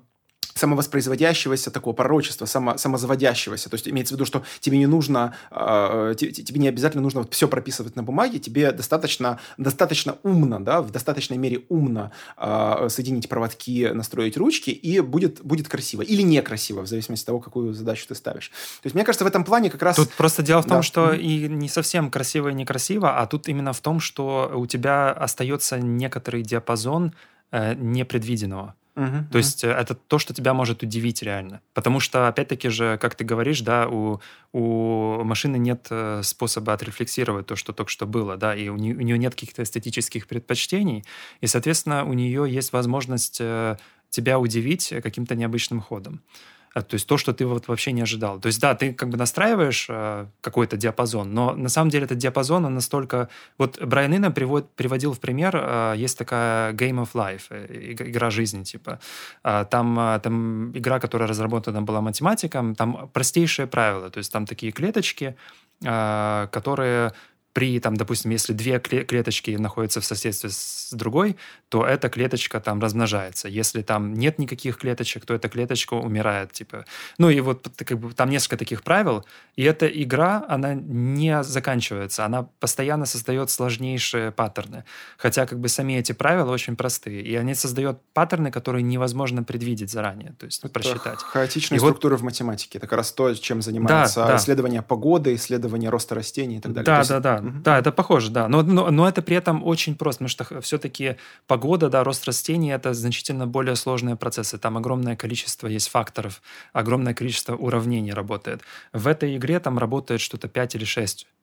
самовоспроизводящегося такого пророчества, само, самозаводящегося. То есть имеется в виду, что тебе не нужно, э, тебе не обязательно нужно вот все прописывать на бумаге, тебе достаточно, достаточно умно, да, в достаточной мере умно э, соединить проводки, настроить ручки, и будет, будет красиво. Или некрасиво, в зависимости от того, какую задачу ты ставишь. То есть мне кажется, в этом плане как раз... Тут просто дело в том, да. что и не совсем красиво и некрасиво, а тут именно в том, что у тебя остается некоторый диапазон э, непредвиденного. Uh-huh, то есть uh-huh. это то, что тебя может удивить реально. Потому что, опять-таки же, как ты говоришь, да, у, у машины нет э, способа отрефлексировать то, что только что было, да, и у нее, у нее нет каких-то эстетических предпочтений, и, соответственно, у нее есть возможность э, тебя удивить каким-то необычным ходом. А, то есть то, что ты вот вообще не ожидал. То есть да, ты как бы настраиваешь э, какой-то диапазон, но на самом деле этот диапазон, он настолько... Вот Брайан Инна привод, приводил в пример, э, есть такая Game of Life, э, игра жизни, типа. Э, там, э, там игра, которая разработана была математиком, там простейшие правила, то есть там такие клеточки, э, которые при, там, допустим, если две клеточки находятся в соседстве с другой, то эта клеточка там размножается. Если там нет никаких клеточек, то эта клеточка умирает, типа. Ну и вот как бы, там несколько таких правил, и эта игра, она не заканчивается, она постоянно создает сложнейшие паттерны. Хотя как бы сами эти правила очень простые, и они создают паттерны, которые невозможно предвидеть заранее, то есть Это просчитать. Хаотичная и структура вот... в математике, это как раз то, чем занимается да, да. исследование погоды, исследование роста растений и так далее. Да, есть... да, да. Угу. Да, это похоже, да. Но, но, но это при этом очень просто, потому что все-таки погода, да, рост растений – это значительно более сложные процессы. Там огромное количество есть факторов, огромное количество уравнений работает. В этой игре там работает что-то 5 или 6 э,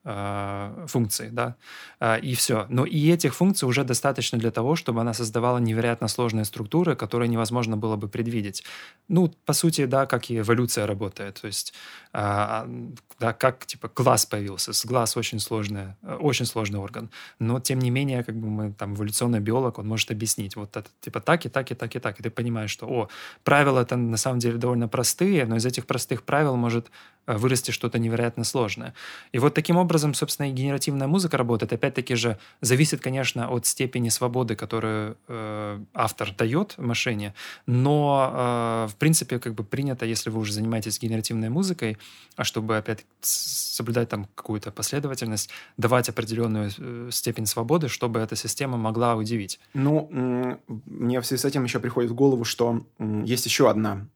функций, да, э, и все. Но и этих функций уже достаточно для того, чтобы она создавала невероятно сложные структуры, которые невозможно было бы предвидеть. Ну, по сути, да, как и эволюция работает. То есть, э, да, как, типа, глаз появился. С глаз очень сложная Э, очень сложный орган. Но, тем не менее, как бы мы, там, эволюционный биолог, он может объяснить, вот это, типа, так и так и так и так. И ты понимаешь, что, о, правила это на самом деле довольно простые, но из этих простых правил может Э, вырасти что-то невероятно сложное. И вот таким образом, собственно, и генеративная музыка работает. Опять-таки же зависит, конечно, от степени свободы, которую э, автор дает машине, но, э, в принципе, как бы принято, если вы уже занимаетесь генеративной музыкой, а чтобы опять соблюдать там какую-то последовательность, давать определенную э, степень свободы, чтобы эта система могла удивить. Ну, мне в связи с этим еще приходит в голову, что есть еще одна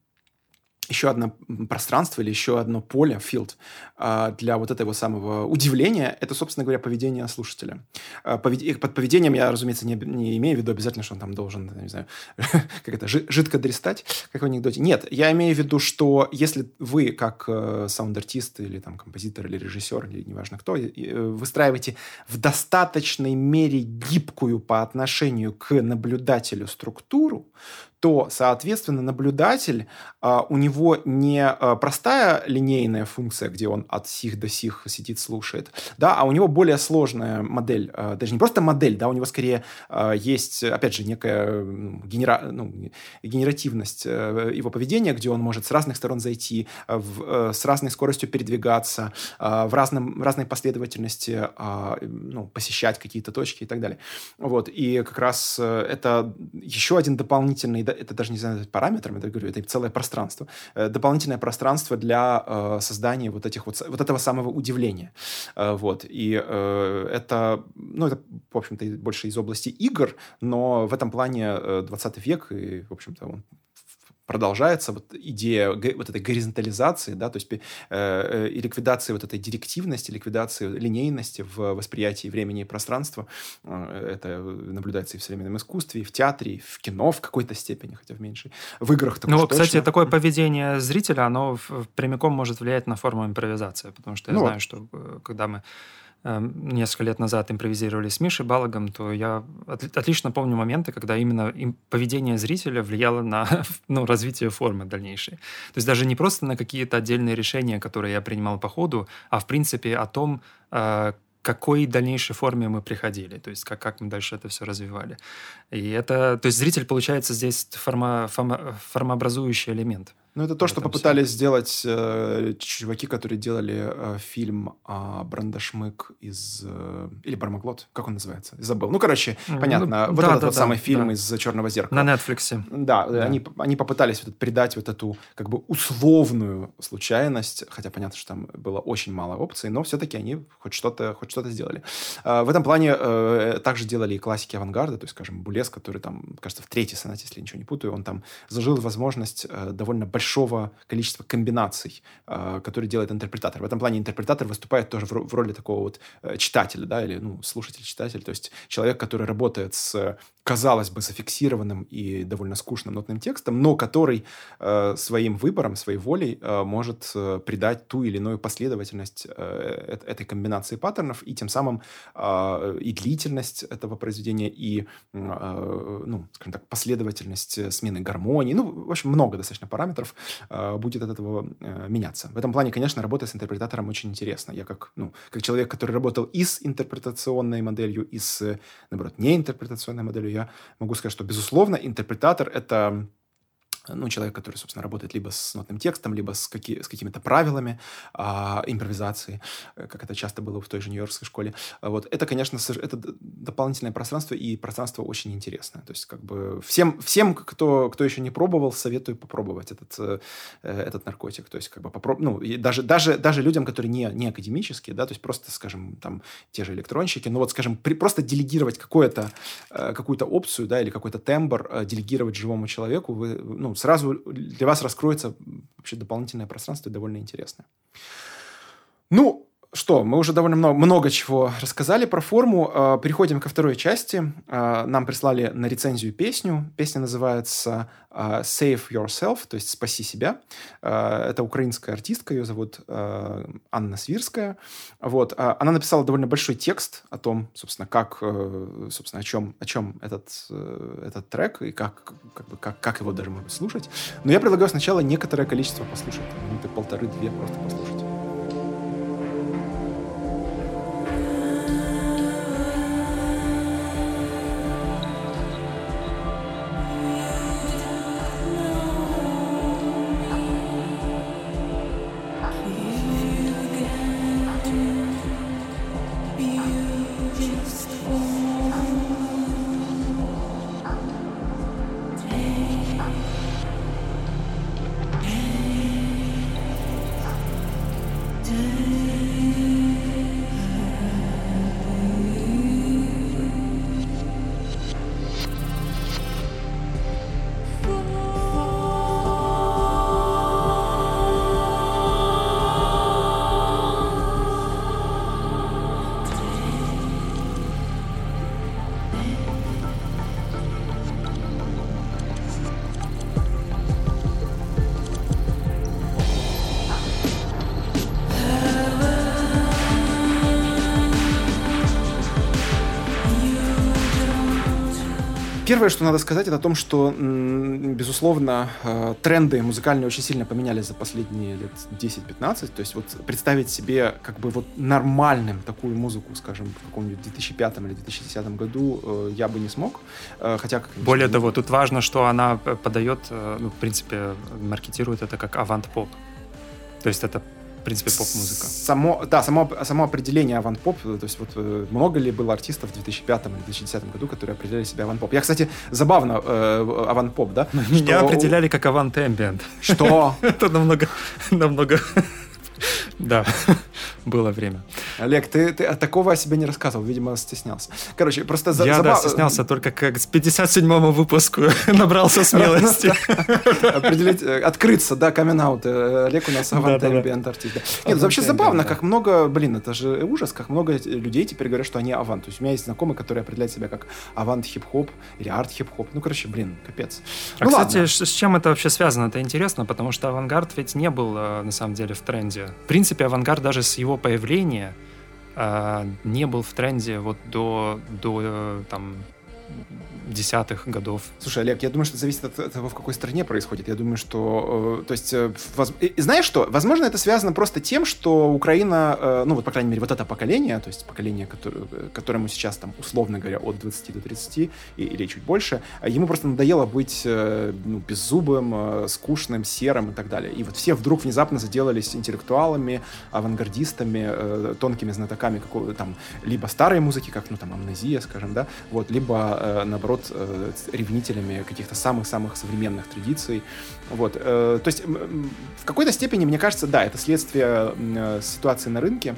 еще одно пространство или еще одно поле, field, а, для вот этого самого удивления, это, собственно говоря, поведение слушателя. А, под поведением я, разумеется, не, не имею в виду обязательно, что он там должен, не знаю, (laughs) как это, жидко дрестать, как в анекдоте. Нет, я имею в виду, что если вы, как э, саунд-артист или там композитор или режиссер, или неважно кто, выстраиваете в достаточной мере гибкую по отношению к наблюдателю структуру, то, соответственно, наблюдатель, а, у него не а, простая линейная функция, где он от сих до сих сидит, слушает, да, а у него более сложная модель, а, даже не просто модель, да, у него скорее есть, опять же, некая генера... ну, генеративность э, его поведения, где он может с разных сторон зайти, в, э, с разной скоростью передвигаться, в разном, разной последовательности ну, посещать какие-то точки и так далее. Вот, и как раз э, это еще один дополнительный это даже не знаю параметрами, это говорю, это целое пространство, э, дополнительное пространство для э, создания вот этих вот вот этого самого удивления, э, вот. И это, ну это в общем-то больше из области игр, но в этом плане 20 век и в общем-то он продолжается вот идея вот этой горизонтализации, да, то есть э, э, и ликвидации вот этой директивности, ликвидации линейности в восприятии времени и пространства. Э, это наблюдается и в современном искусстве, и в театре, и в кино в какой-то степени, хотя в меньшей. В играх Ну, вот, кстати, такое поведение зрителя, оно прямиком может влиять на форму импровизации, потому что я ну, знаю, вот. что э, когда мы несколько лет назад импровизировали с Мишей Балагом, то я отлично помню моменты, когда именно поведение зрителя влияло на (laughs) ну, развитие формы дальнейшей. То есть даже не просто на какие-то отдельные решения, которые я принимал по ходу, а в принципе о том, э, какой дальнейшей форме мы приходили, то есть как, как мы дальше это все развивали. И это, то есть зритель, получается, здесь форма, форма, формообразующий элемент. Ну, это то, что попытались все. сделать э, чуваки, которые делали э, фильм э, «Брандашмык» из... Э, или «Бармаглот», как он называется? Забыл. Ну, короче, понятно. Ну, вот да, этот да, вот да, самый фильм да. из «Черного зеркала». На Netflix. Да, да. Они, они попытались вот придать вот эту как бы условную случайность, хотя понятно, что там было очень мало опций, но все-таки они хоть что-то хоть что-то сделали. Э, в этом плане э, также делали и классики авангарда, то есть, скажем, Булес, который там, кажется, в третьей сонате, если я ничего не путаю, он там зажил возможность э, довольно большой большого количества комбинаций, э, которые делает интерпретатор. В этом плане интерпретатор выступает тоже в роли такого вот э, читателя, да, или, ну, слушатель-читатель, то есть человек, который работает с казалось бы, зафиксированным и довольно скучным нотным текстом, но который э, своим выбором, своей волей э, может придать ту или иную последовательность этой комбинации паттернов и тем самым э, и длительность этого произведения, и, э, ну, скажем так, последовательность смены гармонии. Ну, в общем, много достаточно параметров э, будет от этого э, меняться. В этом плане, конечно, работа с интерпретатором очень интересна. Я как, ну, как человек, который работал и с интерпретационной моделью, и с, наоборот, неинтерпретационной моделью, я могу сказать, что, безусловно, интерпретатор — это ну, человек, который, собственно, работает либо с нотным текстом, либо с, какие, с какими-то правилами а, импровизации, э, как это часто было в той же Нью-Йоркской школе. Вот. Это, конечно, это дополнительное пространство, и пространство очень интересное. То есть, как бы, всем, всем кто, кто еще не пробовал, советую попробовать этот, э, этот наркотик. То есть, как бы, попроб... ну, даже, даже, даже людям, которые не, не академические, да, то есть, просто, скажем, там, те же электронщики, ну, вот, скажем, при, просто делегировать какое-то, э, какую-то опцию, да, или какой-то тембр, делегировать живому человеку, вы, ну, сразу для вас раскроется вообще дополнительное пространство и довольно интересное. Ну, что, мы уже довольно много, много чего рассказали про форму. А, переходим ко второй части. А, нам прислали на рецензию песню. Песня называется а, Save Yourself, то есть «Спаси себя». Это украинская артистка, ее зовут Анна Свирская. Вот. Она написала довольно большой текст о том, собственно, как, э, собственно, о чем, о чем этот, э, этот трек и как, как, бы, как, как его даже можно слушать. Но я предлагаю сначала некоторое количество послушать. Минуты полторы-две просто послушать. Первое, что надо сказать, это о том, что, безусловно, э, тренды музыкальные очень сильно поменялись за последние лет 10-15. То есть вот представить себе как бы вот нормальным такую музыку, скажем, в каком-нибудь 2005 или 2010 году э, я бы не смог. Э, хотя, как, Более того, тут важно, что она подает, ну, в принципе, маркетирует это как авант-поп. То есть это в принципе, поп-музыка. Само, да, само, само определение авант-поп, то есть вот э, много ли было артистов в 2005 или 2010 году, которые определяли себя авант-поп. Я, кстати, забавно, э, авант-поп, да? Меня что... определяли как авант-эмбиент. Что? (laughs) Это намного, намного (laughs) да, (laughs) было время. Олег, ты, ты такого о себе не рассказывал, видимо, стеснялся. Короче, просто... За, Я, забав... да, стеснялся только как с 57-му выпуску (laughs) набрался смелости. Определить, э, открыться, да, камин э, Олег у нас авант артист. Нет, вообще забавно, как много, блин, это же ужас, как много людей теперь говорят, что они авант. То есть у меня есть знакомый, который определяет себя как авант хип-хоп или арт хип-хоп. Ну, короче, блин, капец. А, ну, кстати, с чем это вообще связано? Это интересно, потому что авангард ведь не был, э, на самом деле, в тренде. В принципе, авангард даже с его появления э, не был в тренде вот до, до э, там, десятых годов. Слушай, Олег, я думаю, что это зависит от того, в какой стране происходит. Я думаю, что... Э, то есть, э, воз... знаешь что? Возможно, это связано просто тем, что Украина, э, ну вот, по крайней мере, вот это поколение, то есть поколение, которое, которому сейчас, там, условно говоря, от 20 до 30 и, или чуть больше, ему просто надоело быть ну, беззубым, скучным, серым и так далее. И вот все вдруг внезапно заделались интеллектуалами, авангардистами, тонкими знатоками какого-то там либо старой музыки, как, ну, там, амнезия, скажем, да, вот, либо, наоборот, наоборот, э, ревнителями каких-то самых-самых современных традиций. Вот. Э, то есть в какой-то степени, мне кажется, да, это следствие э, ситуации на рынке,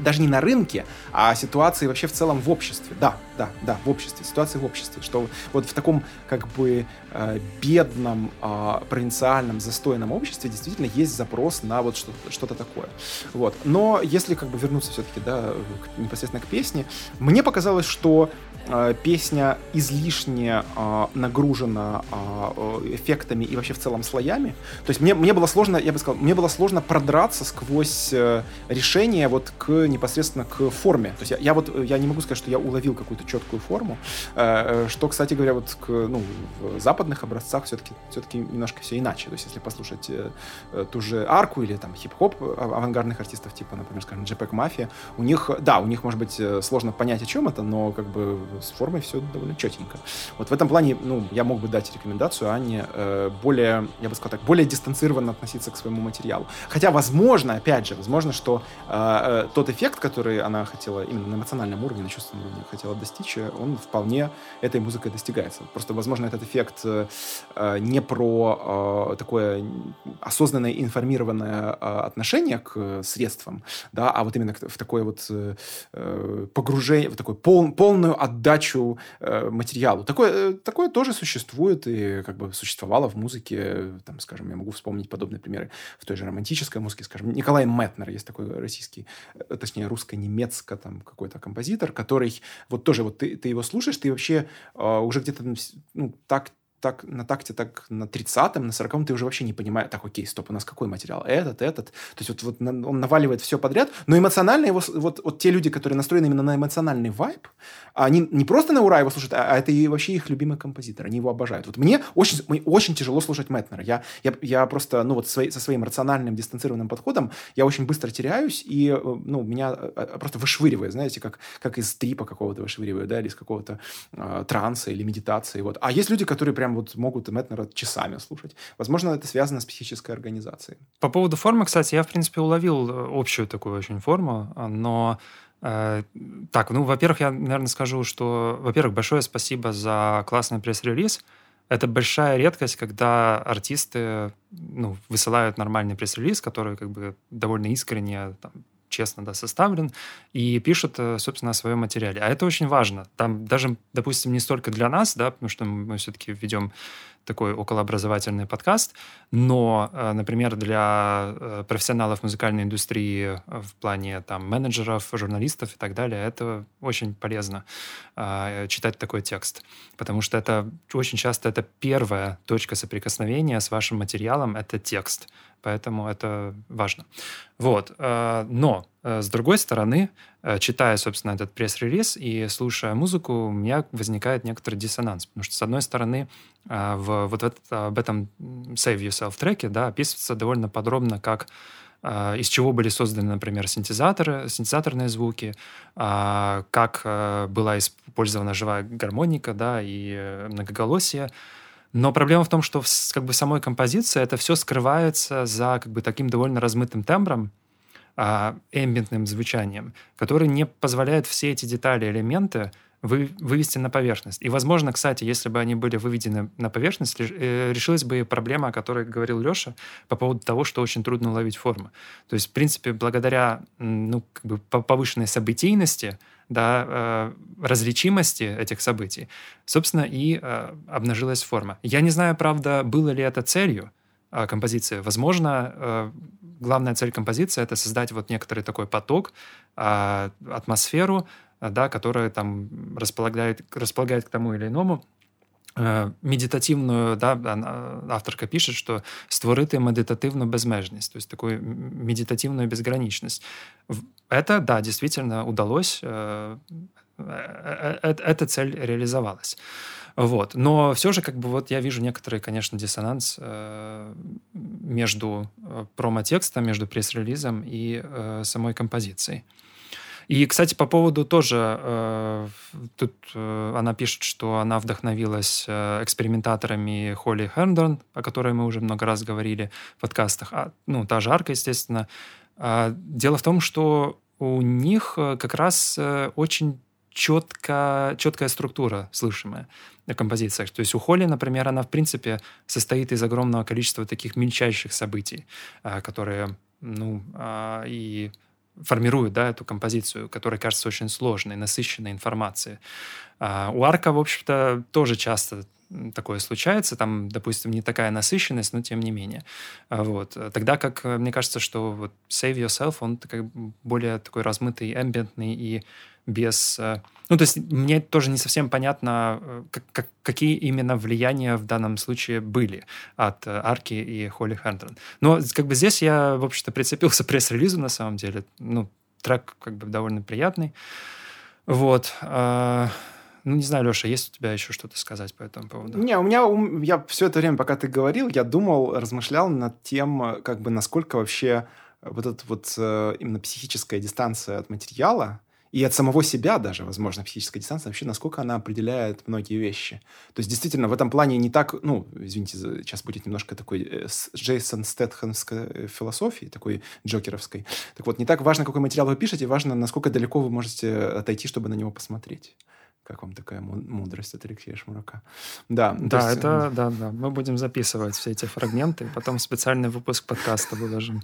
даже не на рынке, а ситуации вообще в целом в обществе. Да, да, да, в обществе, ситуации в обществе, что вот в таком как бы э, бедном, э, провинциальном, застойном обществе действительно есть запрос на вот что-то, что-то такое. Вот. Но если как бы вернуться все-таки, да, непосредственно к песне, мне показалось, что песня излишне э, нагружена э, эффектами и вообще в целом слоями. То есть мне, мне было сложно, я бы сказал, мне было сложно продраться сквозь э, решение вот к непосредственно к форме. То есть я, я вот, я не могу сказать, что я уловил какую-то четкую форму, э, э, что, кстати говоря, вот к, ну, в западных образцах все-таки все-таки немножко все иначе. То есть если послушать ту же арку или там хип-хоп авангардных артистов, типа, например, скажем, JPEG Mafia, у них, да, у них, может быть, сложно понять, о чем это, но как бы с формой все довольно четенько. Вот в этом плане, ну, я мог бы дать рекомендацию Анне более, я бы сказал так, более дистанцированно относиться к своему материалу. Хотя, возможно, опять же, возможно, что э, тот эффект, который она хотела именно на эмоциональном уровне, на чувственном уровне хотела достичь, он вполне этой музыкой достигается. Просто, возможно, этот эффект э, не про э, такое осознанное, информированное э, отношение к средствам, да, а вот именно в такое вот погружение, в такую пол, полную отдачу материалу. Такое, такое тоже существует и как бы существовало в музыке, там, скажем, я могу вспомнить подобные примеры в той же романтической музыке, скажем, Николай Метнер, есть такой российский точнее, русско-немецко там какой-то композитор, который вот тоже вот ты, ты его слушаешь, ты вообще э, уже где-то ну, так так, на такте, так на 30-м, на 40-м ты уже вообще не понимаешь, так, окей, стоп, у нас какой материал? Этот, этот. То есть вот, вот он наваливает все подряд, но эмоционально его, вот, вот те люди, которые настроены именно на эмоциональный вайб, они не просто на ура его слушают, а, а это и вообще их любимый композитор, они его обожают. Вот мне очень, мне очень тяжело слушать Мэтнера. Я, я, я просто, ну вот свои, со своим рациональным, дистанцированным подходом я очень быстро теряюсь, и, э, ну, меня э, э, просто вышвыривает, знаете, как, как из трипа какого-то вышвыривает, да, или из какого-то э, транса или медитации, вот. А есть люди, которые прям прям вот могут Мэтнера часами слушать. Возможно, это связано с психической организацией. По поводу формы, кстати, я, в принципе, уловил э, общую такую очень форму, а, но э, так, ну, во-первых, я, наверное, скажу, что, во-первых, большое спасибо за классный пресс-релиз. Это большая редкость, когда артисты ну, высылают нормальный пресс-релиз, который как бы довольно искренне там, честно да, составлен, и пишут, э, собственно, о своем материале. А это очень важно. Там даже, допустим, не столько для нас, да, потому что мы все-таки ведем такой околообразовательный подкаст, но, э, например, для э, профессионалов музыкальной индустрии в плане там менеджеров, журналистов и так далее, это очень полезно читать такой текст, потому что это очень часто это первая точка соприкосновения с вашим материалом, это текст. Поэтому это важно. Вот. Э, но э, с другой стороны, э, читая, собственно, этот пресс-релиз и слушая музыку, у меня возникает некоторый диссонанс. Потому что, с одной стороны, э, в, вот в, об этом Save Yourself треке да, описывается довольно подробно, как из чего были созданы, например, синтезаторы, синтезаторные звуки, как была использована живая гармоника да, и многоголосие. Но проблема в том, что в как бы, самой композиции это все скрывается за как бы, таким довольно размытым тембром, эмбиентным звучанием, который не позволяет все эти детали, элементы вы, вывести на поверхность. И, возможно, кстати, если бы они были выведены на поверхность, э, решилась бы проблема, о которой говорил Леша, по поводу того, что очень трудно уловить форму. То есть, в принципе, благодаря ну, как бы повышенной событийности, да, э, различимости этих событий, собственно, и э, обнажилась форма. Я не знаю, правда, было ли это целью композиции. Возможно, э, главная цель композиции — это создать вот некоторый такой поток, э, атмосферу, да, которая там располагает, располагает к тому или иному Э, медитативную, да, авторка пишет, что створити медитативну безмежність, то есть такую медитативную безграничность. Это, да, действительно удалось, э, эта цель реализовалась. Вот. Но все же, как бы, вот я вижу некоторый, конечно, диссонанс между промо-текстом, между пресс-релизом и самой композицией. И, кстати, по поводу тоже, э, тут э, она пишет, что она вдохновилась э, экспериментаторами Холли Херндон, о которой мы уже много раз говорили в подкастах, а, ну, та же Арка, естественно. А, дело в том, что у них э, как раз э, очень четко, четкая структура слышимая на композициях. То есть у Холли, например, она, в принципе, состоит из огромного количества таких мельчайших событий, э, которые, ну, а, и формируют да, эту композицию, которая кажется очень сложной, насыщенной информацией. А у Арка, в общем-то, тоже часто такое случается, там, допустим, не такая насыщенность, но тем не менее. А вот. Тогда как, мне кажется, что вот Save Yourself, он такой более такой размытый, эмбиентный и без... Э, ну, то есть мне тоже не совсем понятно, э, как, как, какие именно влияния в данном случае были от э, Арки и Холли Хэндрон. Но как бы здесь я, в общем-то, прицепился (laughs) к пресс-релизу на самом деле. Ну, трек как бы довольно приятный. Вот. Ну, не знаю, Леша, есть у тебя еще что-то сказать по этому поводу? Не, у меня, я все это время, пока ты говорил, я думал, размышлял над тем, как бы, насколько вообще вот эта вот именно психическая дистанция от материала, и от самого себя даже, возможно, физическая дистанция, вообще, насколько она определяет многие вещи. То есть, действительно, в этом плане не так, ну, извините, сейчас будет немножко такой э, Джейсон Стэтхэмской э, философии, такой джокеровской. Так вот, не так важно, какой материал вы пишете, важно, насколько далеко вы можете отойти, чтобы на него посмотреть. Как вам такая мудрость от Алексея Шмурака? Да, да, есть... это, да, да. Мы будем записывать все эти фрагменты, потом специальный выпуск подкаста выложим.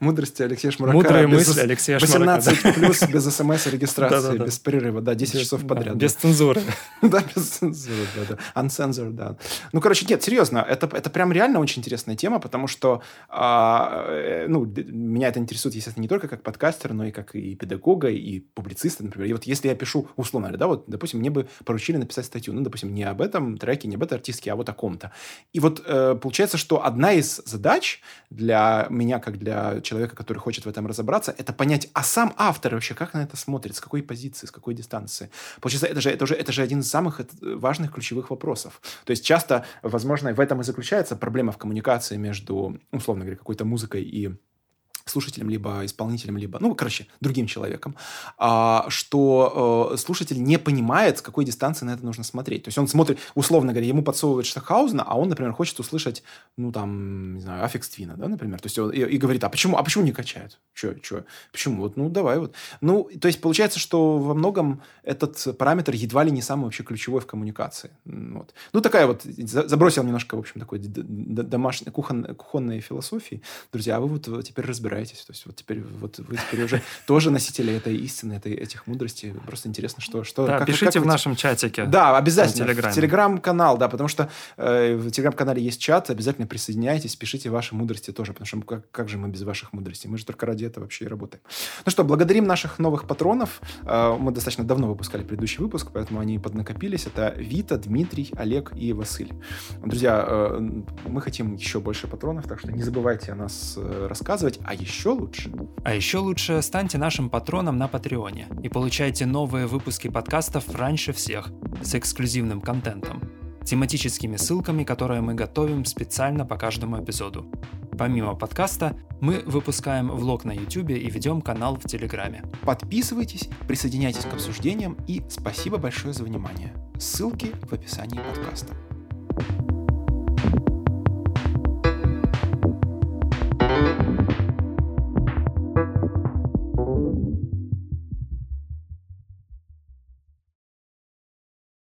Мудрости Алексея Шмурака. Мудрые мысли Алексея Шмурака. 18 плюс, без смс-регистрации, без перерыва, да, 10 часов подряд. Без цензуры. (laughs) Да, без цензуры, да, да. Uncensored, да. Ну, короче, нет, серьезно, это, это прям реально очень интересная тема, потому что, а, э, ну, меня это интересует, естественно, не только как подкастер, но и как и педагога, и публициста, например. И вот если я пишу, условно говоря, да, вот допустим, мне бы поручили написать статью, ну, допустим, не об этом треке, не об этой артистке, а вот о ком-то. И вот э, получается, что одна из задач для меня, как для человека, который хочет в этом разобраться, это понять, а сам автор вообще как на это смотрит, с какой позиции, с какой дистанции. Получается, это же, это же, это же один из самых важных ключевых вопросов. То есть часто, возможно, в этом и заключается проблема в коммуникации между, условно говоря, какой-то музыкой и слушателем, либо исполнителем, либо, ну, короче, другим человеком, а, что э, слушатель не понимает, с какой дистанции на это нужно смотреть. То есть он смотрит, условно говоря, ему подсовывают Штахаузена, а он, например, хочет услышать, ну, там, не знаю, Аффикс Твина, да, например. То есть он, и, и говорит, а почему, а почему не качают? Че, че? Почему? Вот, ну, давай вот. Ну, то есть получается, что во многом этот параметр едва ли не самый вообще ключевой в коммуникации. Вот. Ну, такая вот, забросил немножко, в общем, такой домашней, кухонной, кухонной философии. Друзья, а вы вот теперь разбираетесь разбираетесь. То есть вот теперь вот вы теперь уже (laughs) тоже носители этой истины, этой, этих мудростей. Просто интересно, что... что да, как, пишите как в нашем чатике. Да, обязательно. В Телеграм-канал, да, потому что э, в Телеграм-канале есть чат, обязательно присоединяйтесь, пишите ваши мудрости тоже, потому что как, как же мы без ваших мудростей? Мы же только ради этого вообще и работаем. Ну что, благодарим наших новых патронов. Э, мы достаточно давно выпускали предыдущий выпуск, поэтому они поднакопились. Это Вита, Дмитрий, Олег и Василь. Друзья, э, мы хотим еще больше патронов, так что не забывайте о нас э, рассказывать. А еще еще лучше. А еще лучше станьте нашим патроном на Патреоне и получайте новые выпуски подкастов раньше всех с эксклюзивным контентом, тематическими ссылками, которые мы готовим специально по каждому эпизоду. Помимо подкаста, мы выпускаем влог на YouTube и ведем канал в Телеграме. Подписывайтесь, присоединяйтесь к обсуждениям и спасибо большое за внимание. Ссылки в описании подкаста.